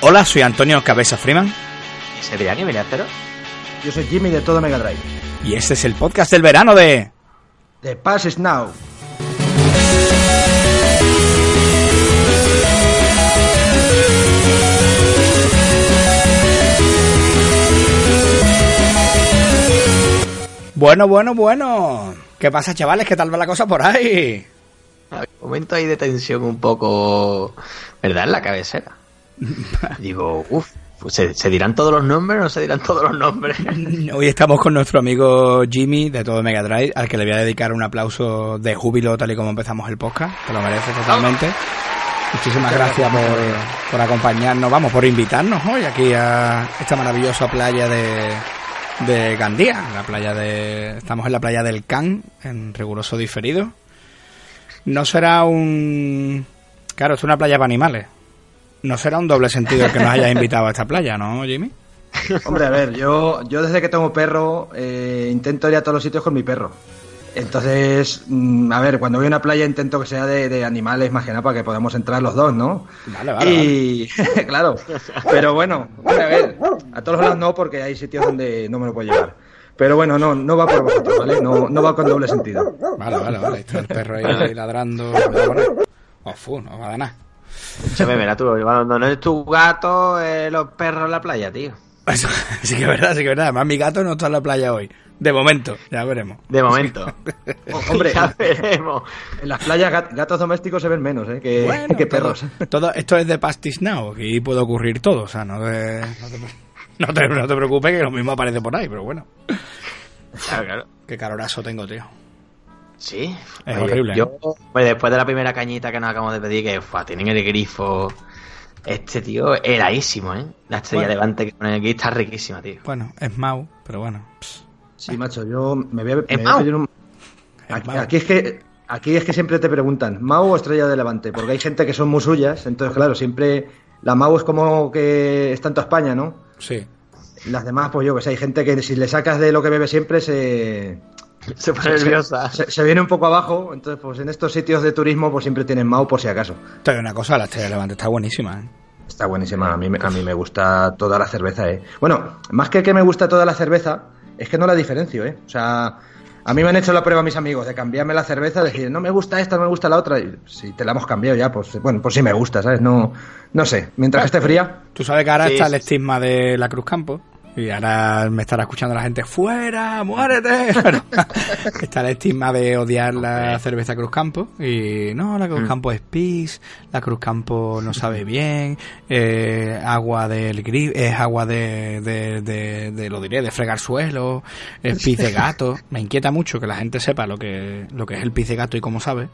Hola, soy Antonio Cabeza Freeman. ¿Es Adrián y Cero? Yo soy Jimmy de Todo Mega Drive. Y este es el podcast del verano de... The Pass is Now. Bueno, bueno, bueno. ¿Qué pasa, chavales? ¿Qué tal va la cosa por ahí? Un momento ahí de tensión un poco, ¿verdad? En la cabecera. Digo, uff, pues ¿se, dirán todos los nombres o no se dirán todos los nombres? Hoy estamos con nuestro amigo Jimmy de todo Mega Drive, al que le voy a dedicar un aplauso de júbilo tal y como empezamos el podcast, que lo merece totalmente. Muchísimas gracias por, por acompañarnos, vamos, por invitarnos hoy aquí a esta maravillosa playa de, de Gandía, la playa de estamos en la playa del Can en riguroso diferido. No será un claro, es una playa para animales. No será un doble sentido el que nos hayas invitado a esta playa, ¿no, Jimmy? Hombre, a ver, yo yo desde que tengo perro eh, intento ir a todos los sitios con mi perro. Entonces, mm, a ver, cuando voy a una playa intento que sea de, animales más que nada para que podamos entrar los dos, ¿no? Vale, vale. Y, claro, pero bueno, a ver, a todos lados no, porque hay sitios donde no me lo puedo llevar. Pero bueno, no, no va por vosotros, ¿vale? No, no va con doble sentido. Vale, vale, vale. Está el perro ahí ladrando. Oh, no va a dar nada. Se me verá tú, no es tu gato, eh, los perros en la playa, tío. sí que es verdad, sí que es verdad. Además, mi gato no está en la playa hoy. De momento, ya veremos. De momento. hombre, ya veremos. En las playas gatos domésticos se ven menos ¿eh? que, perros. Todo, esto es de Pastis Now, aquí puede ocurrir todo. O sea, no, te, no, te, preocupes que lo mismo aparece por ahí, pero bueno. Claro, claro. Qué calorazo tengo, tío. Sí. Es horrible. Yo, pues después de la primera cañita que nos acabamos de pedir, que fue, tienen el grifo este tío heladísimo, ¿eh? La estrella de Levante que pone aquí está riquísima, tío. Bueno, es Mau, pero bueno. Sí, macho, yo me voy a, pedir un... Aquí, es que aquí es que siempre te preguntan, ¿Mau o Estrella de Levante? Porque hay gente que son muy suyas, entonces claro, siempre la Mau es como que está en toda España, ¿no? Sí. Las demás, pues yo que sé, hay gente que si le sacas de lo que bebe siempre se se pone nerviosa. Se, viene un poco abajo, entonces pues en estos sitios de turismo pues siempre tienen Mau por si acaso. Pero una cosa, la Estrella de Levante está buenísima, ¿eh? Está buenísima, a mí, a mí me gusta toda la cerveza, ¿eh? Bueno, más que que me gusta toda la cerveza, es que no la diferencio, ¿eh? O sea, a mí me han hecho la prueba mis amigos de cambiarme la cerveza, decir, no me gusta esta, no me gusta la otra. Y si te la hemos cambiado ya, pues bueno, pues sí me gusta, ¿sabes? No, no sé, mientras esté fría. Tú sabes que ahora está el estigma de la Cruz Campo. Y ahora me estará escuchando la gente, ¡fuera! ¡Muérete! está el estigma de odiar la cerveza Cruz Campo. Y no, la Cruz mm. Campo es pis, la Cruz Campo no sabe bien, eh, agua del grip, es agua de, de, de, lo diré, de fregar suelo, es pis de gato. Me inquieta mucho que la gente sepa lo que, lo que es el pis de gato y cómo sabe.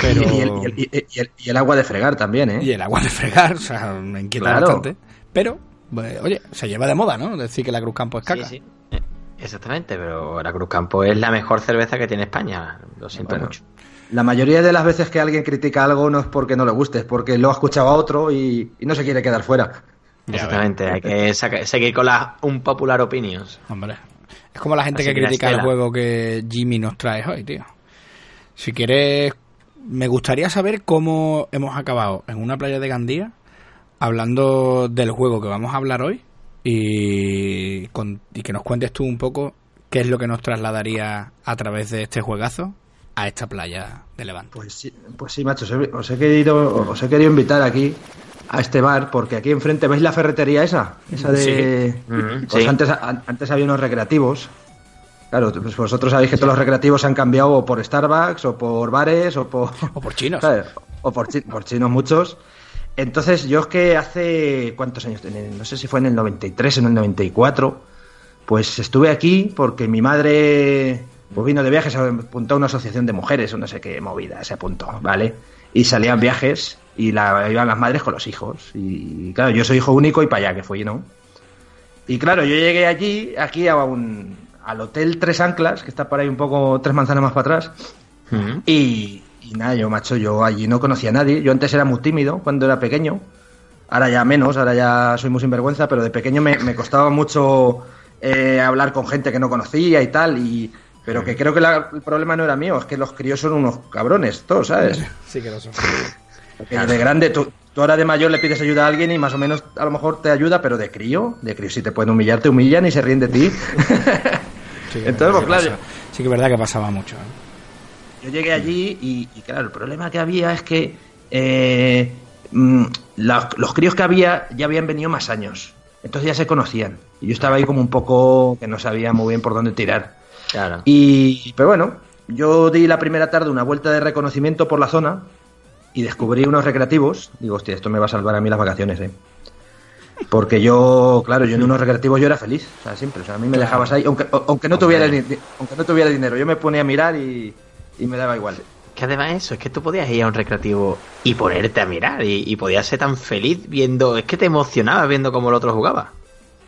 Pero... Y, el, y, el, agua de fregar también, ¿eh? Y el agua de fregar, o sea, me inquieta bastante. Pero pues, oye, se lleva de moda, ¿no? Decir que la Cruz Campo es caca. Sí, sí. Eh, exactamente, pero la Cruz Campo es la mejor cerveza que tiene España. Lo siento mucho. La mayoría de las veces que alguien critica algo no es porque no le guste, es porque lo ha escuchado a otro y, no se quiere quedar fuera. Exactamente, hay que seguir con las un popular opinions. Hombre, es como la gente que critica el juego que Jimmy nos trae hoy, tío. Si quieres, me gustaría saber cómo hemos acabado en una playa de Gandía hablando del juego que vamos a hablar hoy y, que nos cuentes tú un poco qué es lo que nos trasladaría a través de este juegazo a esta playa de Levante. Pues sí, pues sí macho, os he, querido, os he querido invitar aquí a este bar porque aquí enfrente veis la ferretería esa, esa de pues antes antes había unos recreativos. Claro, pues vosotros sabéis que todos los recreativos se han cambiado por Starbucks o por bares o por o por chinos. O por, por chinos muchos. Entonces, yo es que hace. ¿Cuántos años? No sé si fue en el 93 o en el 94. Pues estuve aquí porque mi madre pues vino de viajes, se apuntó a una asociación de mujeres o no sé qué movida, se apuntó, ¿vale? Y salían viajes y la, iban las madres con los hijos. Y, claro, yo soy hijo único y para allá que fui, ¿no? Y claro, yo llegué allí, aquí a un, al Hotel Tres Anclas, que está por ahí un poco tres manzanas más para atrás. Y, y nada, yo, macho, yo allí no conocía a nadie. Yo antes era muy tímido cuando era pequeño. Ahora ya menos, ahora ya soy muy sinvergüenza, pero de pequeño me, costaba mucho eh, hablar con gente que no conocía y tal. Y, pero que creo que el problema no era mío, es que los críos son unos cabrones, todos, ¿sabes? Sí que lo son. de grande, tú, tú ahora de mayor le pides ayuda a alguien y más o menos a lo mejor te ayuda, pero de crío, de crío si te pueden humillar, te humillan y se ríen de ti. Sí, Entonces, pues claro. Sí que es verdad que pasaba mucho. ¿eh? Yo llegué allí y, y, claro, el problema que había es que eh, mm, la- los críos que había ya habían venido más años. Entonces ya se conocían. Y yo estaba ahí como un poco que no sabía muy bien por dónde tirar. Claro. Y, pero bueno, yo di la primera tarde una vuelta de reconocimiento por la zona y descubrí unos recreativos. Digo, hostia, esto me va a salvar a mí las vacaciones, ¿eh? Porque yo, claro, yo en unos recreativos yo era feliz, o sea, siempre. O sea, a mí me Claro. dejabas ahí, aunque, aunque, no tuviera, aunque no tuviera dinero. Yo me ponía a mirar y, y me daba igual. Que además eso, es que tú podías ir a un recreativo y ponerte a mirar y, y podías ser tan feliz viendo, es que te emocionabas viendo cómo el otro jugaba.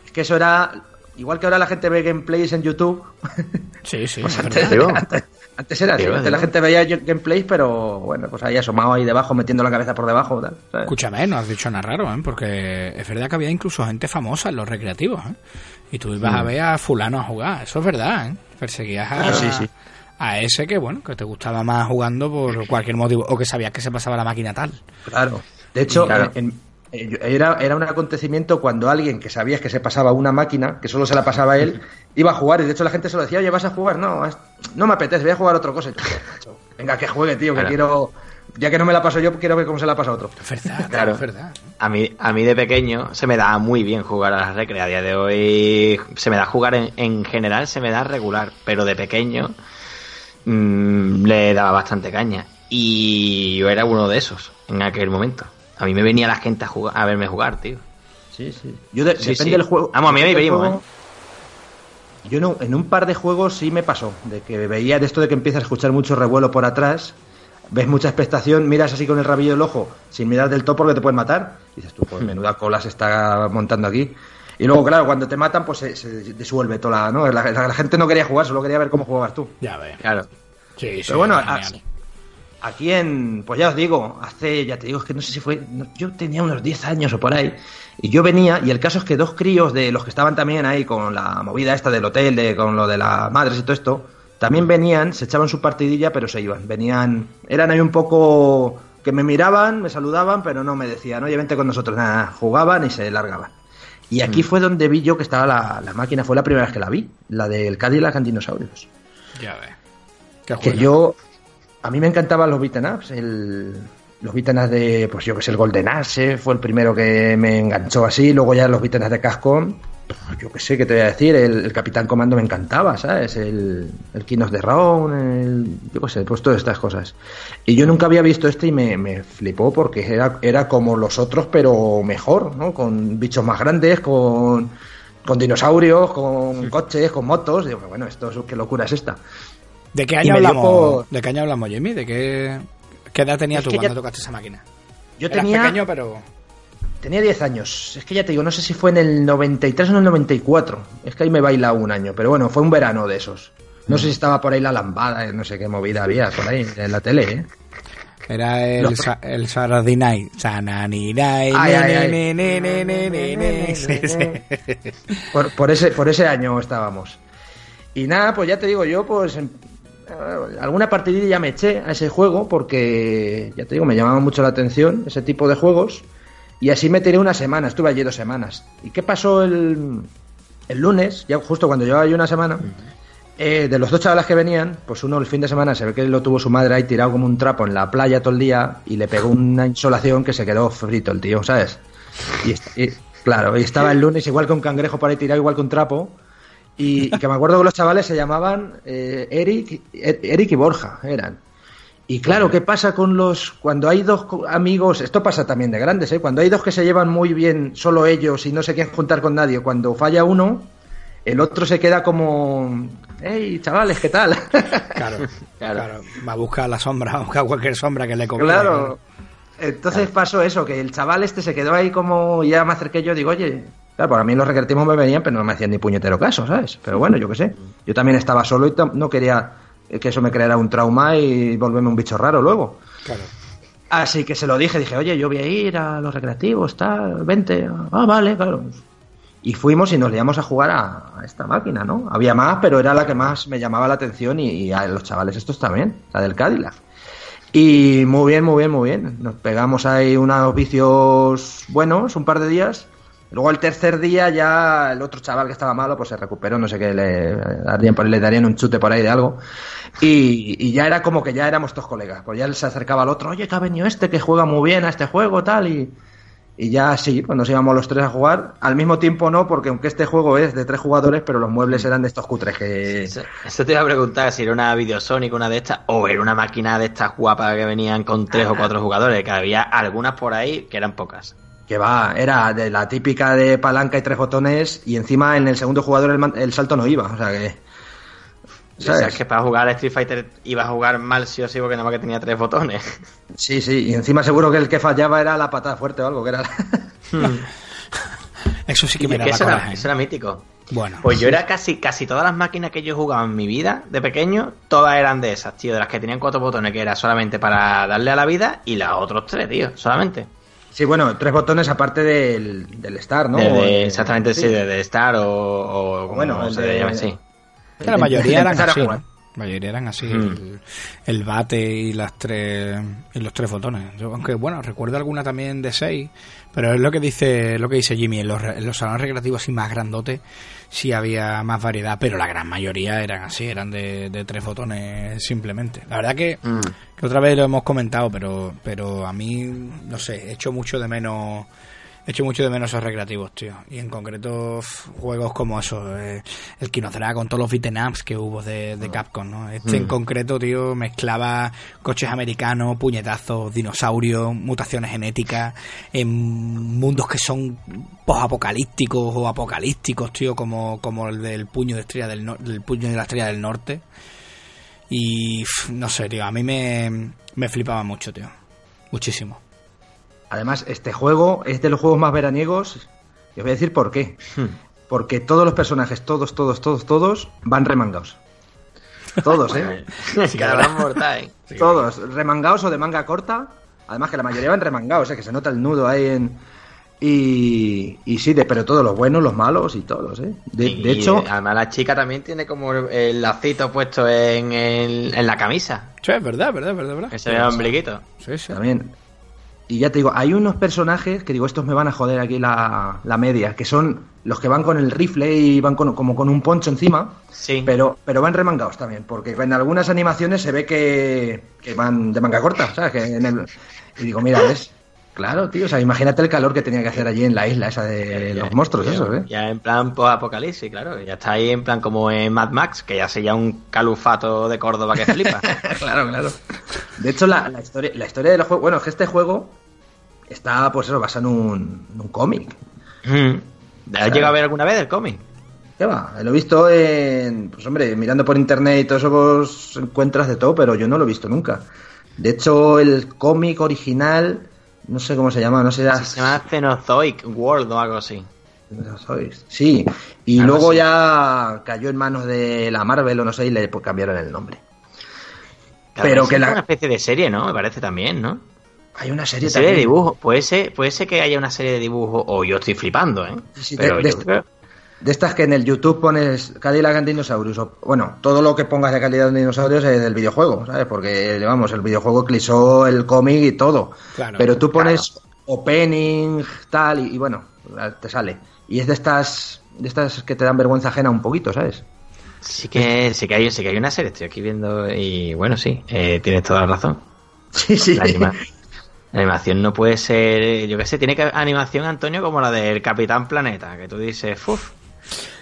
Es que eso era, igual que ahora la gente ve gameplays en YouTube, Sí, sí. pues es antes, era así. Antes la gente veía gameplays, pero bueno, pues ahí asomado ahí debajo, metiendo la cabeza por debajo. Tal, ¿sabes? Escúchame, no has dicho nada raro, ¿eh? Porque es verdad que había incluso gente famosa en los recreativos, ¿eh? Y tú ibas a ver a fulano a jugar, eso es verdad, ¿eh? Perseguías a, Ah, sí, sí. A ese que, bueno, que te gustaba más jugando por cualquier motivo, o que sabías que se pasaba la máquina tal. Claro. De hecho, Claro. en- en- eh, era, era un acontecimiento cuando alguien que sabías que se pasaba una máquina, que solo se la pasaba a él, iba a jugar. Y de hecho la gente se lo decía, oye, ¿vas a jugar? No, es- no me apetece, voy a jugar otra cosa. Y tú, "Macho, Venga, que juegue, tío, que Claro. quiero... Ya que no me la paso yo, quiero ver cómo se la pasa a otro. Es verdad, Claro. es verdad. A mí, a mí de pequeño se me da muy bien jugar a las recre. A día de hoy se me da jugar en, en general, se me da regular, pero de pequeño mm, le daba bastante caña. Y yo era uno de esos en aquel momento. A mí me venía la gente a, jugar, a verme jugar, tío. Sí, sí. Yo de- Sí, depende sí. del juego. Vamos, a mí me venimos, juego. Yo no, en un par de juegos sí me pasó, de que veía de esto de que empiezas a escuchar mucho revuelo por atrás, ves mucha expectación, miras así con el rabillo del ojo, sin mirar del todo porque te pueden matar, y dices tú, pues menuda cola se está montando aquí. Y luego, claro, cuando te matan, pues se, se disuelve toda la, ¿no? La, la- la gente no quería jugar, solo quería ver cómo jugabas tú. Ya ves. Claro. Sí, sí. Pero bueno, a- aquí en, pues ya os digo, hace, ya te digo, es que no sé si fue, no, yo tenía unos 10 años o por ahí, y yo venía, y el caso es que dos críos de los que estaban también ahí con la movida esta del hotel, de, con lo de las madres y todo esto, también venían, se echaban su partidilla, pero se iban, venían, eran ahí un poco que me miraban, me saludaban, pero no me decían, oye, vente con nosotros, nada, jugaban y se largaban. Y aquí fue donde vi yo que estaba la, la máquina, fue la primera vez que la vi, la del Cadillac and Dinosaurios. Ya ves. Qué que yo a mí me encantaban los beaten ups el, los beaten ups de pues yo que sé el Golden Axe fue el primero que me enganchó así luego ya los beaten ups de Cascom yo que sé qué te voy a decir el, el Capitán Comando me encantaba sabes el, el King of the Round el, yo qué sé pues todas estas cosas y yo nunca había visto este y me, me flipó porque era, era como los otros pero mejor ¿no? con bichos más grandes con con dinosaurios, con coches, con motos. Digo, bueno, esto es- qué locura es esta. ¿De qué año hablamos? por- ¿De qué año hablamos, Jimmy? ¿De qué, qué edad tenías Es tú cuando ya- tocaste esa máquina? Yo Eras tenía, pequeño, pero... tenía 10 años. Es que ya te digo, no sé si fue en el 93 o en el 94. Es que ahí me baila un año, pero bueno, fue un verano de esos. No sé si estaba por ahí la lambada, no sé qué movida había por ahí en la tele, ¿eh? Era el, Los- sa- el Saturday Night. Sanani Night. Ay, ne, ay, ne, ay. ne, ne, ne, ne, ne, ne. Sí, sí. Por, por ese, por ese año estábamos. Y nada, pues ya te digo yo, pues en- eh, alguna partidilla ya me eché a ese juego porque, ya te digo, me llamaba mucho la atención ese tipo de juegos. Y así me tiré una semana, estuve allí dos semanas. ¿Y qué pasó el, el lunes? Ya justo cuando llevaba yo una semana. eh, de los dos chavales que venían, pues uno el fin de semana se ve que lo tuvo su madre ahí tirado como un trapo en la playa todo el día y le pegó una insolación que se quedó frito el tío, ¿sabes? Y, claro, y estaba el lunes igual que un cangrejo por ahí tirado, igual que un trapo. Y, y que me acuerdo que los chavales se llamaban eh, Eric, Er- Eric y Borja, eran. Y claro, ¿qué pasa con los. Cuando hay dos amigos. Esto pasa también de grandes, ¿eh? Cuando hay dos que se llevan muy bien solo ellos y no se quieren juntar con nadie, cuando falla uno, el otro se queda como. ¡Hey, chavales, qué tal! Claro, Claro. claro. Va a buscar la sombra, va a buscar cualquier sombra que le copie. Claro. Entonces pasó eso, que el chaval este se quedó ahí como, ya me acerqué yo, digo, oye, claro, para mí los recreativos me venían, pero no me hacían ni puñetero caso, ¿sabes? Pero bueno, yo qué sé. Yo también estaba solo y no quería que eso me creara un trauma y volverme un bicho raro luego. Claro. Así que se lo dije, dije, oye, yo voy a ir a los recreativos, tal, vente. Ah, vale, claro. Y fuimos y nos liamos a jugar a, a esta máquina, ¿no? Había más, pero era la que más me llamaba la atención y, y a los chavales estos también, la del Cadillac. Y muy bien, muy bien, muy bien. Nos pegamos ahí unos vicios buenos, un par de días. Luego el tercer día ya el otro chaval que estaba malo pues se recuperó, no sé qué, le, darían, le darían un chute por ahí de algo. Y, ya era como que ya éramos todos colegas. Pues ya él se acercaba al otro, oye, que ha venido este que juega muy bien a este juego, tal. Y, y ya sí, pues nos íbamos los tres a jugar. Al mismo tiempo no, porque aunque este juego es de tres jugadores, pero los muebles eran de estos cutres que... Eso, te iba a preguntar si era una Videosonic, una de estas, o era una máquina de estas guapas que venían con tres o cuatro jugadores, que había algunas por ahí que eran pocas. Que va, era de la típica de palanca y tres botones, y encima en el segundo jugador el, el salto no iba, o sea que... ¿Sabes? O sea, es que para jugar a Street Fighter iba a jugar mal sí o sí porque nada más que tenía tres botones. Sí, sí, y encima seguro que el que fallaba era la patada fuerte o algo, que era... Eso sí que me daba eso, era, eso era mítico. Bueno. Pues yo era casi, casi todas las máquinas que yo jugaba en mi vida, de pequeño, todas eran de esas, tío, de las que tenían cuatro botones, que era solamente para darle a la vida, y las otros tres, tío, solamente. Sí, bueno, tres botones aparte del, del Star, ¿no? De, de, exactamente, sí, sí de, de, Star o, o como bueno, se de, llame, sí. La mayoría eran así. La mayoría eran así. Mm. El, el, bate y las tres y los tres botones. Yo, aunque bueno, recuerdo alguna también de seis, pero es lo que dice lo que dice Jimmy en los, en los salones recreativos así más grandotes sí había más variedad, pero la gran mayoría eran así, eran de, de tres botones simplemente. La verdad que, mm. que otra vez lo hemos comentado, pero pero a mí no sé, echo mucho de menos echo mucho de menos esos recreativos, tío. Y en concreto juegos como eso, eh, el Kinozera con todos los beat'em ups que hubo de, de Capcom, ¿no? Este mm. en concreto, tío, mezclaba coches americanos, puñetazos, dinosaurios, mutaciones genéticas, en mundos que son post-apocalípticos o apocalípticos, tío, como, como el del puño de estrella del, no del puño de la estrella del norte. Y no sé, tío, a mí me, me flipaba mucho, tío. Muchísimo. Además, este juego es de los juegos más veraniegos. Y os voy a decir por qué. Hmm. Porque todos los personajes, todos, todos, todos, todos, van remangados. Todos, ¿eh? sí, mortal. Todos, remangados o de manga corta. Además que la mayoría van remangados, ¿eh? que se nota el nudo ahí en... Y, y sí, de, pero todos los buenos, los malos y todos, ¿eh? De, y, de hecho... Además la chica también tiene como el lacito puesto en, el, en la camisa. Sí, es verdad, verdad, verdad, verdad. Que se ve el ombliguito. Sí, sí. También. Y ya te digo, hay unos personajes que digo, estos me van a joder aquí la, la media, que son los que van con el rifle y van con, como con un poncho encima, sí. pero, pero van remangados también, porque en algunas animaciones se ve que, que van de manga corta, ¿sabes? Que en el, y digo, mira, ¿ves? Claro, tío, o sea, imagínate el calor que tenía que hacer allí en la isla esa de ya, los monstruos, eso, ¿eh? Ya en plan apocalipsis, claro, ya está ahí en plan como en Mad Max, que ya sería un calufato de Córdoba que flipa. claro, claro. De hecho, la, la, historia, la historia del juego, bueno, es que este juego está, pues eso, basado en un, en un cómic. Mm. ¿Has llegado a ver alguna vez el cómic? ¿Qué va? Lo he visto en. Pues hombre, mirando por internet y todo eso, vos encuentras de todo, pero yo no lo he visto nunca. De hecho, el cómic original, no sé cómo se llama, no sé. Sí, se llama Cenozoic World o algo así. Sí, y algo luego así. ya cayó en manos de la Marvel o no sé, y le cambiaron el nombre. Claro, pero que la. una especie de serie, ¿no? Me parece también, ¿no? Hay una serie, ¿Una serie de dibujos. Puede ser, puede ser que haya una serie de dibujos, o yo estoy flipando, ¿eh? Sí, sí, Pero de, de, yo creo... de, estas que en el YouTube pones Cadillac and Dinosaurios, o, bueno, todo lo que pongas de calidad de dinosaurios es del videojuego, ¿sabes? Porque, vamos, el videojuego eclipsó el cómic y todo. Claro, Pero tú pones claro. opening, tal, y, y, bueno, te sale. Y es de estas, de estas que te dan vergüenza ajena un poquito, ¿sabes? Sí que, sí que, hay, sí que hay una serie, estoy aquí viendo, y bueno, sí, eh, tienes toda la razón. Sí, sí. La, anima la animación no puede ser, yo qué sé, tiene que animación, Antonio, como la del Capitán Planeta, que tú dices, uff,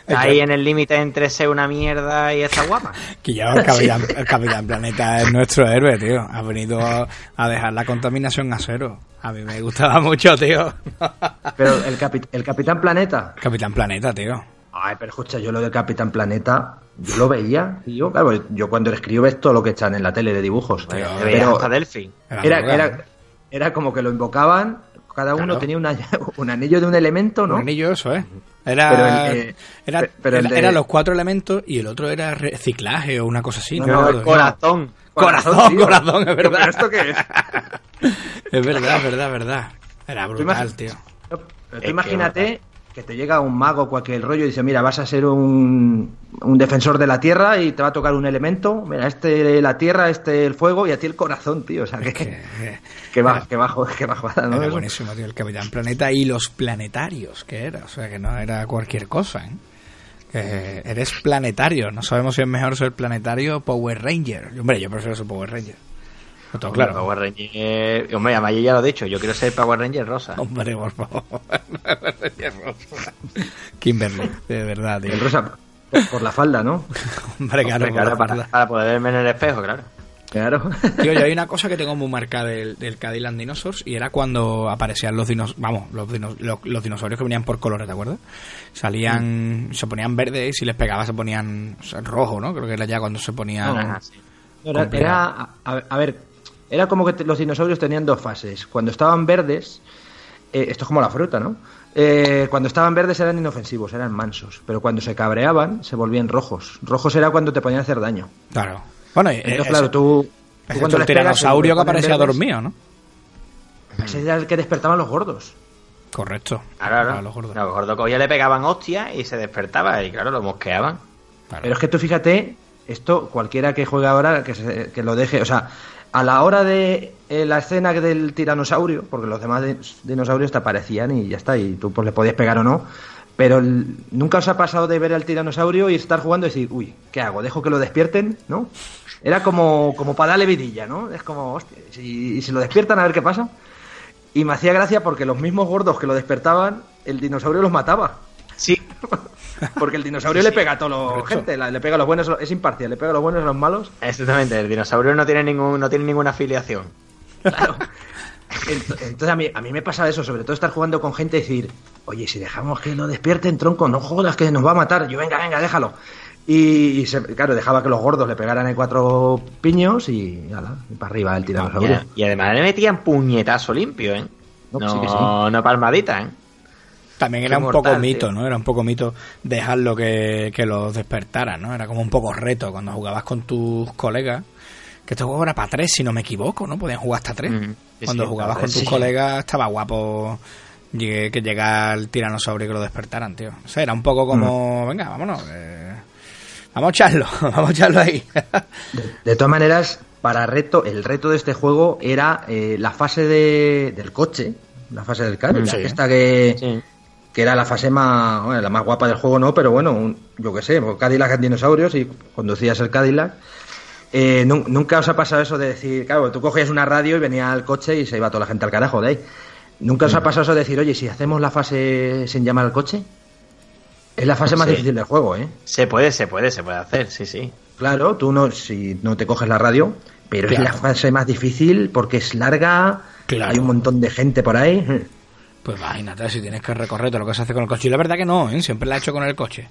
ahí en el límite entre ser una mierda y está guapa. que ya el Capitán, el Capitán Planeta es nuestro héroe, tío. Ha venido a dejar la contaminación a cero. A mí me gustaba mucho, tío. Pero el, capi el Capitán Planeta. Capitán Planeta, tío. Ay, pero escucha, yo lo de Capitán Planeta, yo lo veía, y yo, claro, yo cuando escribo ves todo lo que echan en la tele de dibujos. Tío, pero hasta Delphi. Era, era, era como que lo invocaban, cada uno claro. tenía una, un anillo de un elemento, ¿no? Un anillo, eso, ¿eh? Era, pero el, eh, era, pero el era, de... era, los cuatro elementos y el otro era reciclaje o una cosa así. No, no, no corazón. Corazón, corazón, corazón, es verdad. ¿Pero esto qué es? es verdad, es verdad, es verdad. Era brutal, tío. Pero tú imagínate que te llega un mago, cualquier rollo, y dice, mira, vas a ser un, un defensor de la tierra y te va a tocar un elemento, mira, este la tierra, este el fuego y a ti el corazón, tío, o sea, que, que, que, va, que bajo, que bajada, ¿no? Era buenísimo, tío, el Capitán Planeta y los planetarios, que era, o sea, que no era cualquier cosa, ¿eh? Eres planetario, no sabemos si es mejor ser planetario o Power Ranger. Hombre, yo prefiero ser Power Ranger. No tengo claro. Power Ranger. Hombre, además yo ya lo he dicho, yo quiero ser Power Ranger rosa. Hombre, por favor. Power Ranger rosa. Kimberly, de verdad, tío. El rosa por, por la falda, ¿no? Hombre, claro, Hombre, claro, para, para poder verme en el espejo, claro. Claro. Tío, yo hay una cosa que tengo muy marcada del, del Cadillac Dinosaurs y era cuando aparecían los dinosaurios, vamos, los, dino- los, los dinosaurios que venían por colores, ¿te acuerdas? Salían, se ponían verdes y si les pegaba se ponían o sea, rojo, ¿no? Creo que era ya cuando se ponían... Sí. Era, era- a, a ver, era como que los dinosaurios tenían dos fases. Cuando estaban verdes, eh, esto es como la fruta, ¿no? Eh, cuando estaban verdes eran inofensivos, eran mansos, pero cuando se cabreaban se volvían rojos. Rojos era cuando te ponían a hacer daño. Claro. Bueno, y, Entonces, eh, claro, tú, cuando el tiranosaurio que aparecía dormido, ¿no? Ese era el que despertaban los gordos. Correcto. Claro, claro. los gordos. Los gordos cogía, le pegaban hostia y se despertaba y claro, lo mosqueaban. Claro. Pero es que tú fíjate, esto cualquiera que juegue ahora, que, se- que lo deje, o sea, a la hora de eh, la escena del tiranosaurio, porque los demás di- dinosaurios te aparecían y ya está, y tú pues le podías pegar o no, pero el- nunca os ha pasado de ver al tiranosaurio y estar jugando y decir, uy, ¿qué hago? ¿Dejo que lo despierten? ¿No? Era como, como para darle vidilla, ¿no? Es como, hostia, si, si lo despiertan a ver qué pasa. Y me hacía gracia porque los mismos gordos que lo despertaban, el dinosaurio los mataba. Sí. Porque el dinosaurio le pega a toda la gente, le pega a los buenos, es imparcial, le pega a los buenos y a los malos. Exactamente, el dinosaurio no tiene ningún, no tiene ninguna afiliación. Claro. Ent- Entonces a mí, a mí me pasa eso, sobre todo estar jugando con gente y decir, oye, si dejamos que lo despierten, tronco, no jodas que nos va a matar. Yo, venga, venga, déjalo. Y, y se- claro, dejaba que los gordos le pegaran ahí cuatro piños y, ala, y para arriba el tiranosaurio. Y, y además le metían puñetazo limpio, ¿eh? No, No, sí que sí. no palmadita, ¿eh? También era un mortal, poco mito, tío. ¿no? Era un poco mito dejarlo que, que los despertaran, ¿no? Era como un poco reto cuando jugabas con tus colegas. Que este juego era para tres, si no me equivoco, ¿no? Podían jugar hasta tres. Mm, cuando sí, jugabas con tres, tus sí. colegas estaba guapo que llegara el tiranosaurio y que lo despertaran, tío. O sea, era un poco como, venga, vámonos. eh, vamos a echarlo, vamos a echarlo ahí. De, de todas maneras, para reto, el reto de este juego era eh, la fase de, del coche, la fase del Cadillac, Sí. esta que, Sí. Que era la fase más, bueno, la más guapa del juego, no, pero bueno, un- yo qué sé, Cadillac en dinosaurios y conducías el Cadillac. Eh, nun- nunca os ha pasado eso de decir, claro, tú cogías una radio y venía el coche y se iba toda la gente al carajo de ahí. Nunca Mm. os ha pasado eso de decir, oye, si hacemos la fase sin llamar al coche, es la fase más Sí. difícil del juego, ¿eh? Se puede, se puede, se puede hacer, sí, sí. Claro, tú no, si no te coges la radio, pero es la fase más difícil porque es larga, Claro. hay un montón de gente por ahí. Pues imagínate si tienes que recorrer todo lo que se hace con el coche. Y la verdad que no, ¿eh? Siempre la he hecho con el coche.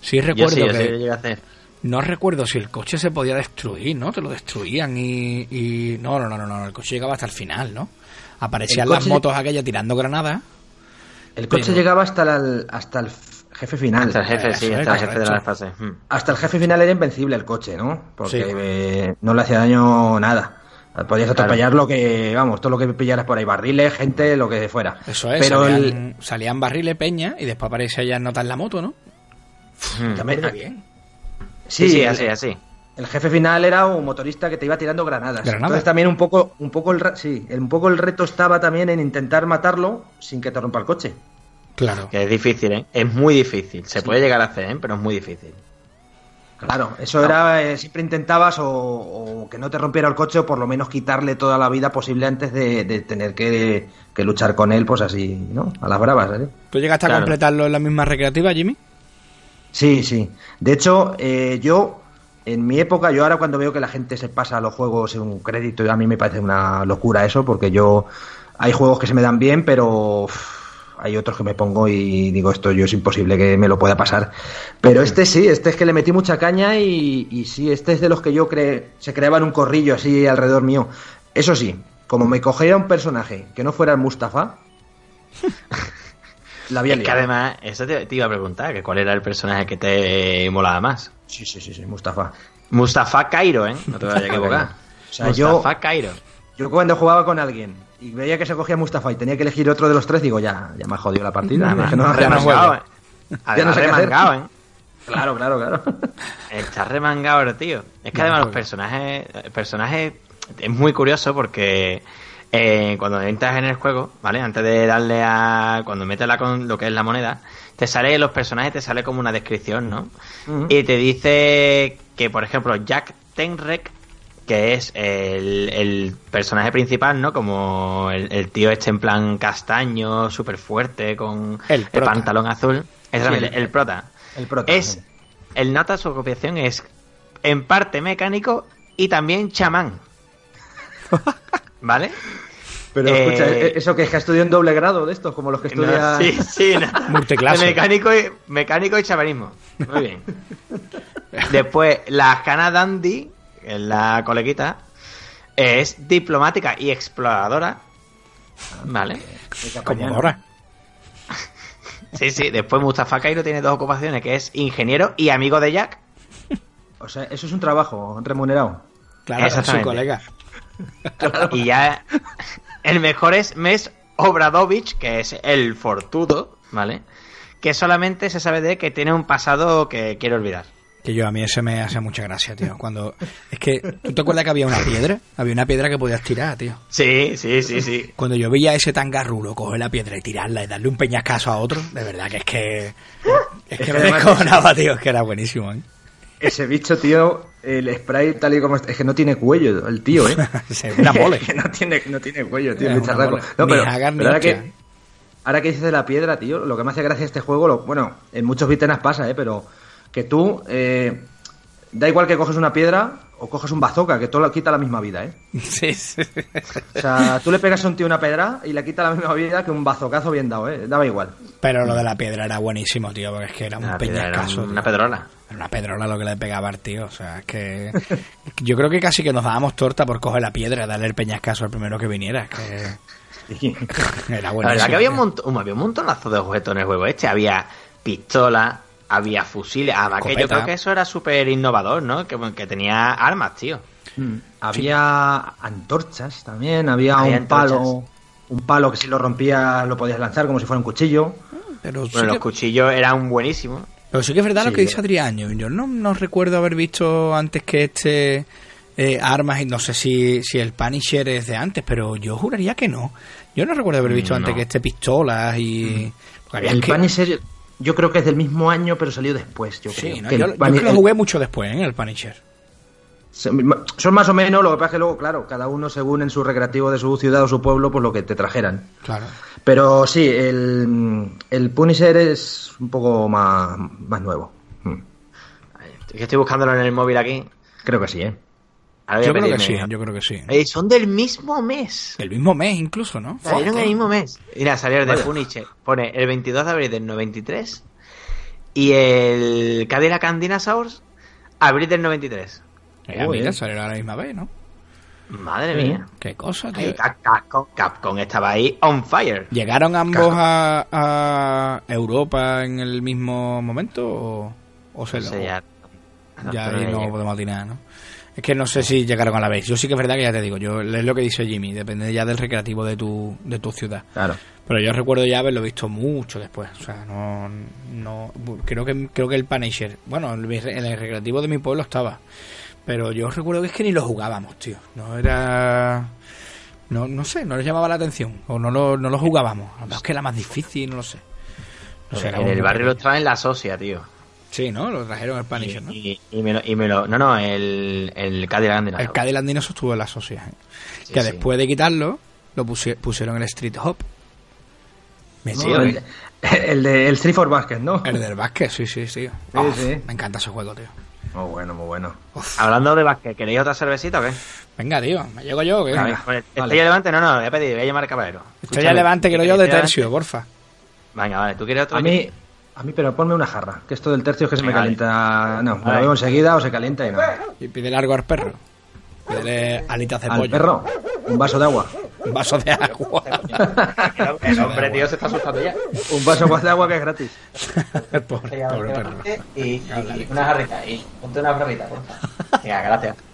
Sí Yo recuerdo sí, yo que... sí llegué a hacer. No recuerdo si el coche se podía destruir, ¿no? Te lo destruían y... y- No, no, no, no, no, el coche llegaba hasta el final, ¿no? Aparecían las motos aquellas tirando granadas. El coche Pero- llegaba hasta, la- hasta el jefe final. Hasta el jefe, sí, hasta el jefe de correcto. las fases. Mm. Hasta el jefe final era invencible el coche, ¿no? Porque Sí. eh, no le hacía daño nada. Podías Claro. atropellar lo que, vamos, todo lo que pillaras por ahí, barriles, gente, lo que fuera. Eso es, Pero el, salían, salían barriles peña y después aparecía ya notas en la moto, ¿no? Mm. también- Está bien. Sí, sí, el- así, así. El jefe final era un motorista que te iba tirando granadas. ¿Granadas? Entonces también un poco, un poco el, sí, el- un poco el reto estaba también en intentar matarlo sin que te rompa el coche. Claro. Que es difícil, ¿eh? Es muy difícil. Se puede llegar a hacer, ¿eh? Pero es muy difícil. Claro, eso era, eh, siempre intentabas o, o que no te rompiera el coche o por lo menos quitarle toda la vida posible antes de, de tener que, que luchar con él, pues así, ¿no? A las bravas, ¿eh? ¿Tú llegaste a completarlo en la misma recreativa, Jimmy? Sí, sí. De hecho, eh, yo, en mi época, yo ahora cuando veo que la gente se pasa a los juegos en un crédito, a mí me parece una locura eso, porque yo, hay juegos que se me dan bien, pero hay otros que me pongo y digo, esto yo es imposible que me lo pueda pasar. Pero este sí, este es que le metí mucha caña y, y sí, este es de los que yo cre se creaban un corrillo así alrededor mío. Eso sí, como me cogiera un personaje que no fuera el Mustafa, la había Es que además, eso te, te iba a preguntar, que cuál era el personaje que te molaba más. Sí, sí, sí, sí, Mustafa. Mustafa Cairo, ¿eh? No te vayas a equivocar. O sea, yo- Mustafa Cairo. Yo cuando jugaba con alguien y veía que se cogía Mustafa y tenía que elegir otro de los tres, digo, ya, ya me ha jodido la partida. Es que más, no- ya no eh. Sé remangado, ¿eh? Claro, claro, claro. Está remangado tío. Es que No, además los personajes, el personaje es muy curioso porque eh, cuando entras en el juego, ¿vale? Antes de darle a, cuando metes la con lo que es la moneda, te sale los personajes, te sale como una descripción, ¿no? Y te dice que, por ejemplo, Jack Tenrek, que es el, el personaje principal, ¿no? Como el, el tío este en plan castaño, súper fuerte, con El pantalón azul. Exactamente, el- el, prota. El prota. Es, sí. el nota su copiación es en parte mecánico y también chamán. ¿Vale? Pero eh, escucha, ¿e- ¿eso que es que estudió en doble grado de estos? Como los que estudian... No, sí, sí, no. Multiclase. Mecánico y, mecánico y chamanismo. Muy bien. Después, la Hannah Dandy, que es la coleguita, es diplomática y exploradora. ¿Vale? Como ahora. Sí, sí. Después Mustafa Cairo tiene dos ocupaciones, que es ingeniero y amigo de Jack. O sea, eso es un trabajo remunerado. Claro, es su colega. Y ya el mejor es Mes Obradovich, que es el fortudo, ¿vale? Que solamente se sabe de él que tiene un pasado que quiere olvidar. Que yo a mí ese me hace mucha gracia, tío. Cuando es que tú te acuerdas que había una piedra, había una piedra que podías tirar, tío. Sí, sí, sí, sí. Cuando yo veía a ese tan garrulo coger la piedra y tirarla y darle un peñascaso a otro, de verdad que es que es que me descojonaba, tío, es que era buenísimo, ¿eh? Ese bicho, tío, el spray tal y como está, es que no tiene cuello el tío, ¿eh? Se- una mole. que no tiene, no tiene cuello, tío, Es el mole. No, Ni pero, Hagar ni pero ahora, que, ahora que dices de la piedra, tío, lo que me hace gracia este juego, lo- bueno, en muchos vitenas pasa, ¿eh? Pero que tú, eh, da igual que coges una piedra o coges un bazooka, que todo lo quita la misma vida, ¿eh? Sí, sí. O sea, tú le pegas a un tío una pedra y le quita la misma vida que un bazocazo bien dado, ¿eh? Daba igual. Pero lo de la piedra era buenísimo, tío, porque es que era un La piedra era peñascaso. una pedrola. Era una pedrola lo que le pegaba al tío, o sea, es que yo creo que casi que nos dábamos torta por coger la piedra darle el peñascaso al primero que viniera, es que era La buenísimo. verdad que había un, montón, había un montonazo de objetos en el juego este. Había pistolas, había fusiles. Además que yo Escopeta. creo que eso era súper innovador, ¿no? Que, que tenía armas, tío. Mm. Había antorchas también, había Había un palo, un palo que si lo rompías lo podías lanzar como si fuera un cuchillo. Pero sí, Bueno, los que, cuchillos eran buenísimos. pero sí que es verdad lo Sí, que dice Adrián. Yo- Yo no, no recuerdo haber visto antes que este eh, armas y no sé si, si el Punisher es de antes, pero yo juraría que no. Yo no recuerdo haber visto No. antes que este pistolas y... El que- Punisher yo creo que es del mismo año pero salió después, yo Sí, creo. ¿no? Que yo, yo que lo el- jugué mucho después, ¿eh? El Punisher. Son más o menos, lo que pasa es que luego, claro, cada uno según en su recreativo de su ciudad o su pueblo, pues lo que te trajeran. Claro. Pero sí, el, el Punisher es un poco más, más nuevo. Mm. Estoy buscándolo en el móvil aquí. Creo que sí, ¿eh? Yo creo que sí, yo creo que sí. Eh, son del mismo mes. El mismo mes incluso, ¿no? Salieron Joder. el mismo mes. Mira, salieron de. Punisher. Pone el 22 de abril del 93. Y el Cadillac and Dinosaurs, abril del 93. Eh, mira, salieron a la misma vez, ¿no? Madre Sí. mía. Qué cosa, tío. Capcom, Capcom estaba ahí on fire. ¿Llegaron ambos a, a Europa en el mismo momento o, o se No lo- sé, ya. ya pero ahí no ya- podemos atinar, ¿no? Es que no sé si llegaron a la vez. Yo sí que es verdad que ya te digo, yo es lo que dice Jimmy, depende ya del recreativo de tu, de tu ciudad. Claro. Pero yo recuerdo ya haberlo visto mucho después. O sea, no, no creo que creo que el Punisher, bueno, en el el recreativo de mi pueblo estaba. Pero yo recuerdo que es que ni lo jugábamos, tío. No era no, no sé, no les llamaba la atención o no lo, no lo jugábamos. A lo mejor es que era más difícil, no lo sé. No sé, en el barrio lo traen la socia, tío. Sí, ¿no? Lo trajeron el Punisher, ¿no? Y, y me lo, y me lo- No, no, el, el Cadillac and El. Cadillac estuvo en la sociedad. ¿eh? Sí, que sí. después de quitarlo, lo pusie- pusieron el Street Hop. Me No, ¿o el, el de el Street for Basket, ¿no? El del básquet, sí, sí, sí. Oh, sí. Me encanta ese juego, tío. Muy bueno, muy bueno. Hablando de básquet, ¿queréis otra cervecita o qué? Venga, tío, me llego yo. ¿qué? Venga. Vale. Estrella Levante, no, no, voy a pedir, voy a llamar al caballero. Estoy ya levante, quiero yo de tercio, porfa. Venga, vale, ¿tú quieres otro? A mí, a mí, pero ponme una jarra, que esto del tercio es que se me calienta. No, me lo bebo enseguida o se calienta y nada. Y pide largo al perro. Pídele alitas de Al pollo. perro, un vaso de agua. Un vaso de agua. El hombre, tío, se está asustando ya. Un vaso más de agua que es gratis. pobre, pobre perro. Y, y una jarrita, y ponte una jarrita, por favor. Venga, gracias.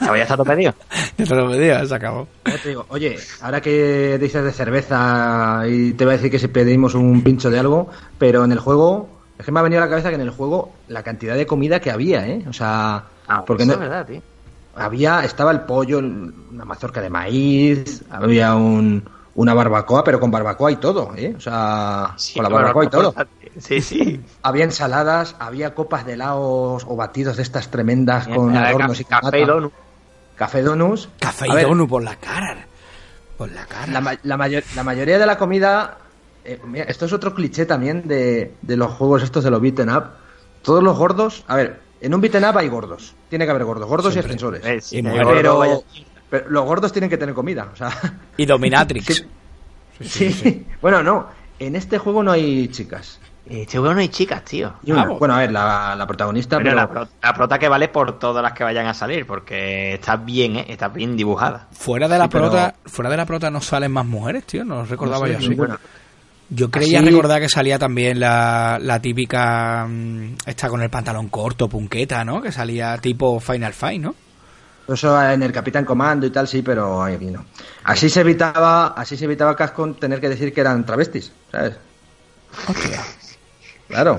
Ya está todo pedido. Ya te lo pedía, se acabó. Te digo, oye, ahora que dices de cerveza y te voy a decir que si pedimos un pincho de algo, pero en el juego, es que me ha venido a la cabeza que en el juego la cantidad de comida que había, ¿eh? O sea, Ah, porque eso no, es verdad, tío. Había, estaba el pollo, una mazorca de maíz, había un, una barbacoa, pero con barbacoa y todo, ¿eh? O sea, Sí, con la barbacoa y todo. Sí, sí. Había ensaladas, había copas de helados o batidos de estas tremendas con de adornos y ca- café y nata. donut. Café donuts. Café y donut por la cara. Por la cara. La mayor- la mayoría de la comida. eh, mira, esto es otro cliché también de, de los juegos estos de los beaten up. Todos los gordos. A ver, en un beaten up hay gordos. Tiene que haber gordos, gordos Siempre. y ascensores. Eh, sí, Y mujeres. pero, vaya- pero los gordos tienen que tener comida. O sea, Y Dominatrix. sí, Bueno, no. En este juego no hay chicas. Este juego no hay chicas, tío. Una. Bueno, a ver, la, la protagonista. Pero Pero, la, pro- la prota que vale por todas las que vayan a salir, porque está bien, ¿eh? Está bien dibujada. Fuera de la Sí, pero- prota, fuera de la prota no salen más mujeres, tío, no recordaba No sé, yo así. Yo creía Así- recordar que salía también la, la típica mm, esta con el pantalón corto, punqueta, ¿no? Que salía tipo Final Fight, ¿no? Eso en el Capitán Comando y tal, sí, pero aquí no. Así se evitaba, así se evitaba Cascon tener que decir que eran travestis, ¿sabes? Hostia. Claro,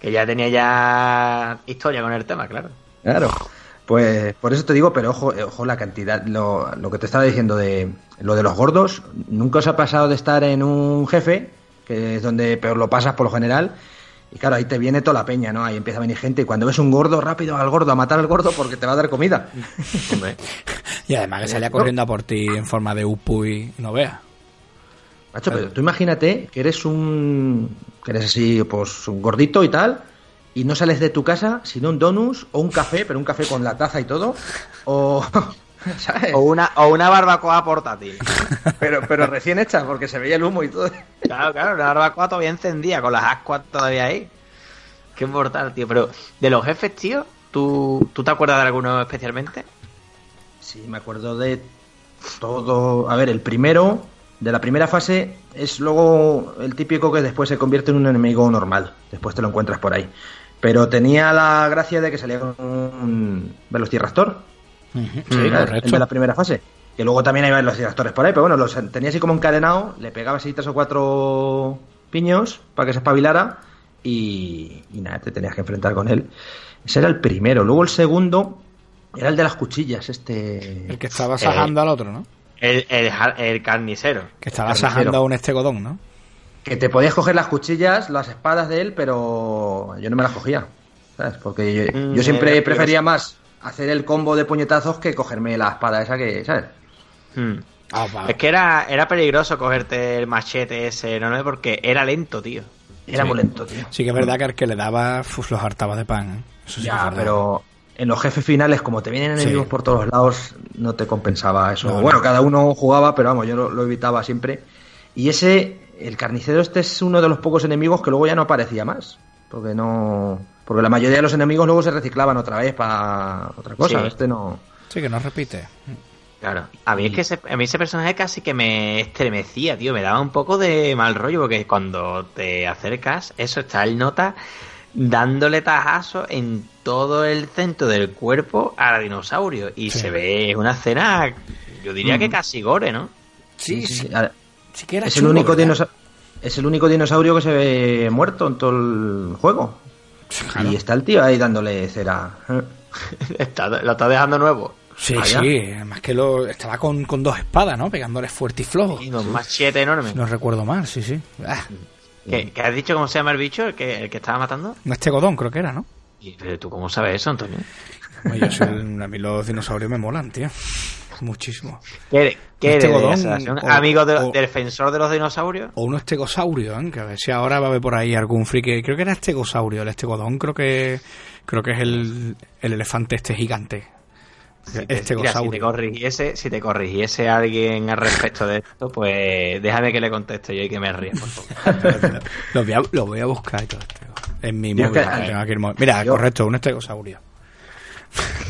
Que ya tenía ya historia con el tema, claro. claro. Pues por eso te digo, pero ojo, eh, ojo la cantidad, lo, lo que te estaba diciendo de lo de los gordos, nunca os ha pasado de estar en un jefe, que es donde peor lo pasas por lo general, y claro, ahí te viene toda la peña, ¿no? Ahí empieza a venir gente y cuando ves un gordo, rápido al gordo, a matar al gordo porque te va a dar comida. Y además que salía corriendo a por ti en forma de upu y no veas. Macho, pero tú imagínate que eres un. que eres así, pues, un gordito y tal, y no sales de tu casa sin un donus o un café, pero un café con la taza y todo, o. ¿Sabes? O una, o una barbacoa portátil. Pero, pero recién hecha, porque se veía el humo y todo. Claro, claro, una barbacoa todavía encendida, con las ascuas todavía ahí. Qué mortal, tío. Pero de los jefes, tío, ¿tú, ¿tú te acuerdas de alguno especialmente? Sí, me acuerdo de todo. A ver, el primero, de la primera fase, es luego el típico que después se convierte en un enemigo normal. Después te lo encuentras por ahí. Pero tenía la gracia de que salía con un Velociraptor. Sí, el correcto. de la primera fase. Que luego también hay los directores por ahí, pero bueno, los tenía así como encadenado, le pegaba así tres o cuatro piños para que se espabilara y, y nada, te tenías que enfrentar con él. Ese era el primero. Luego el segundo era el de las cuchillas, este... El que estaba sajando al otro, ¿no? El, el, jar- el carnicero. Que estaba Carnicero. sajando a un estegodón, ¿no? Que te podías coger las cuchillas, las espadas de él, pero yo no me las cogía, ¿sabes? Porque yo, Mm, yo siempre prefería más hacer el combo de puñetazos que cogerme la espada esa que, ¿sabes? Hmm. Ah. Es que era, era peligroso cogerte el machete ese enorme porque era lento, tío. Era Sí. muy lento, tío. Sí que es verdad que al que le daba, uf, los hartaba de pan. ¿eh? Eso sí Ya, pero en los jefes finales, como te vienen Sí. enemigos por todos lados, no te compensaba eso. No, no. bueno, cada uno jugaba, pero vamos, yo lo, lo evitaba siempre. Y ese, el carnicero este es uno de los pocos enemigos que luego ya no aparecía más. Porque no... Porque la mayoría de los enemigos luego se reciclaban otra vez para otra cosa. Sí. Este no... Sí, que no repite. Claro. A mí es que ese, a mí ese personaje casi que me estremecía, tío. Me daba un poco de mal rollo porque cuando te acercas, eso está el nota dándole tajazo en todo el centro del cuerpo al dinosaurio. Y Sí. se ve una escena, yo diría que casi gore, ¿no? Sí, sí. A- Sí que era Es el, único dinosaurio, es el único dinosaurio que se ve muerto en todo el juego. Claro. Y está el tío ahí dándole cera. Está- lo está dejando nuevo. Sí, sí. Además que lo, estaba con, con dos espadas, ¿no? Pegándole fuerte y flojo. Y un machete enorme. No recuerdo mal, sí, sí. Ah, ¿Qué, qué has dicho cómo se llama el bicho, el que, el que estaba matando? un estegodón creo que era, ¿no? Y, pero tú cómo sabes eso, Antonio? Oye, yo soy el- a mí los dinosaurios me molan, tío. Muchísimo. ¿Qué? ¿Qué amigo de- o- defensor de los dinosaurios? O un estegosaurio, ¿eh? que a ver si ahora va a haber por ahí algún friki. Creo que era estegosaurio, el estegodón creo que creo que es el, el elefante este gigante. Mira, si te estegosaurio. corrigiese, si te corrigiese alguien al respecto de esto, pues déjame que le conteste yo y que me ríe, por favor. lo, voy a, lo voy a buscar y todo esto. En mi móvil. que-. Mira, yo- correcto, un estegosaurio.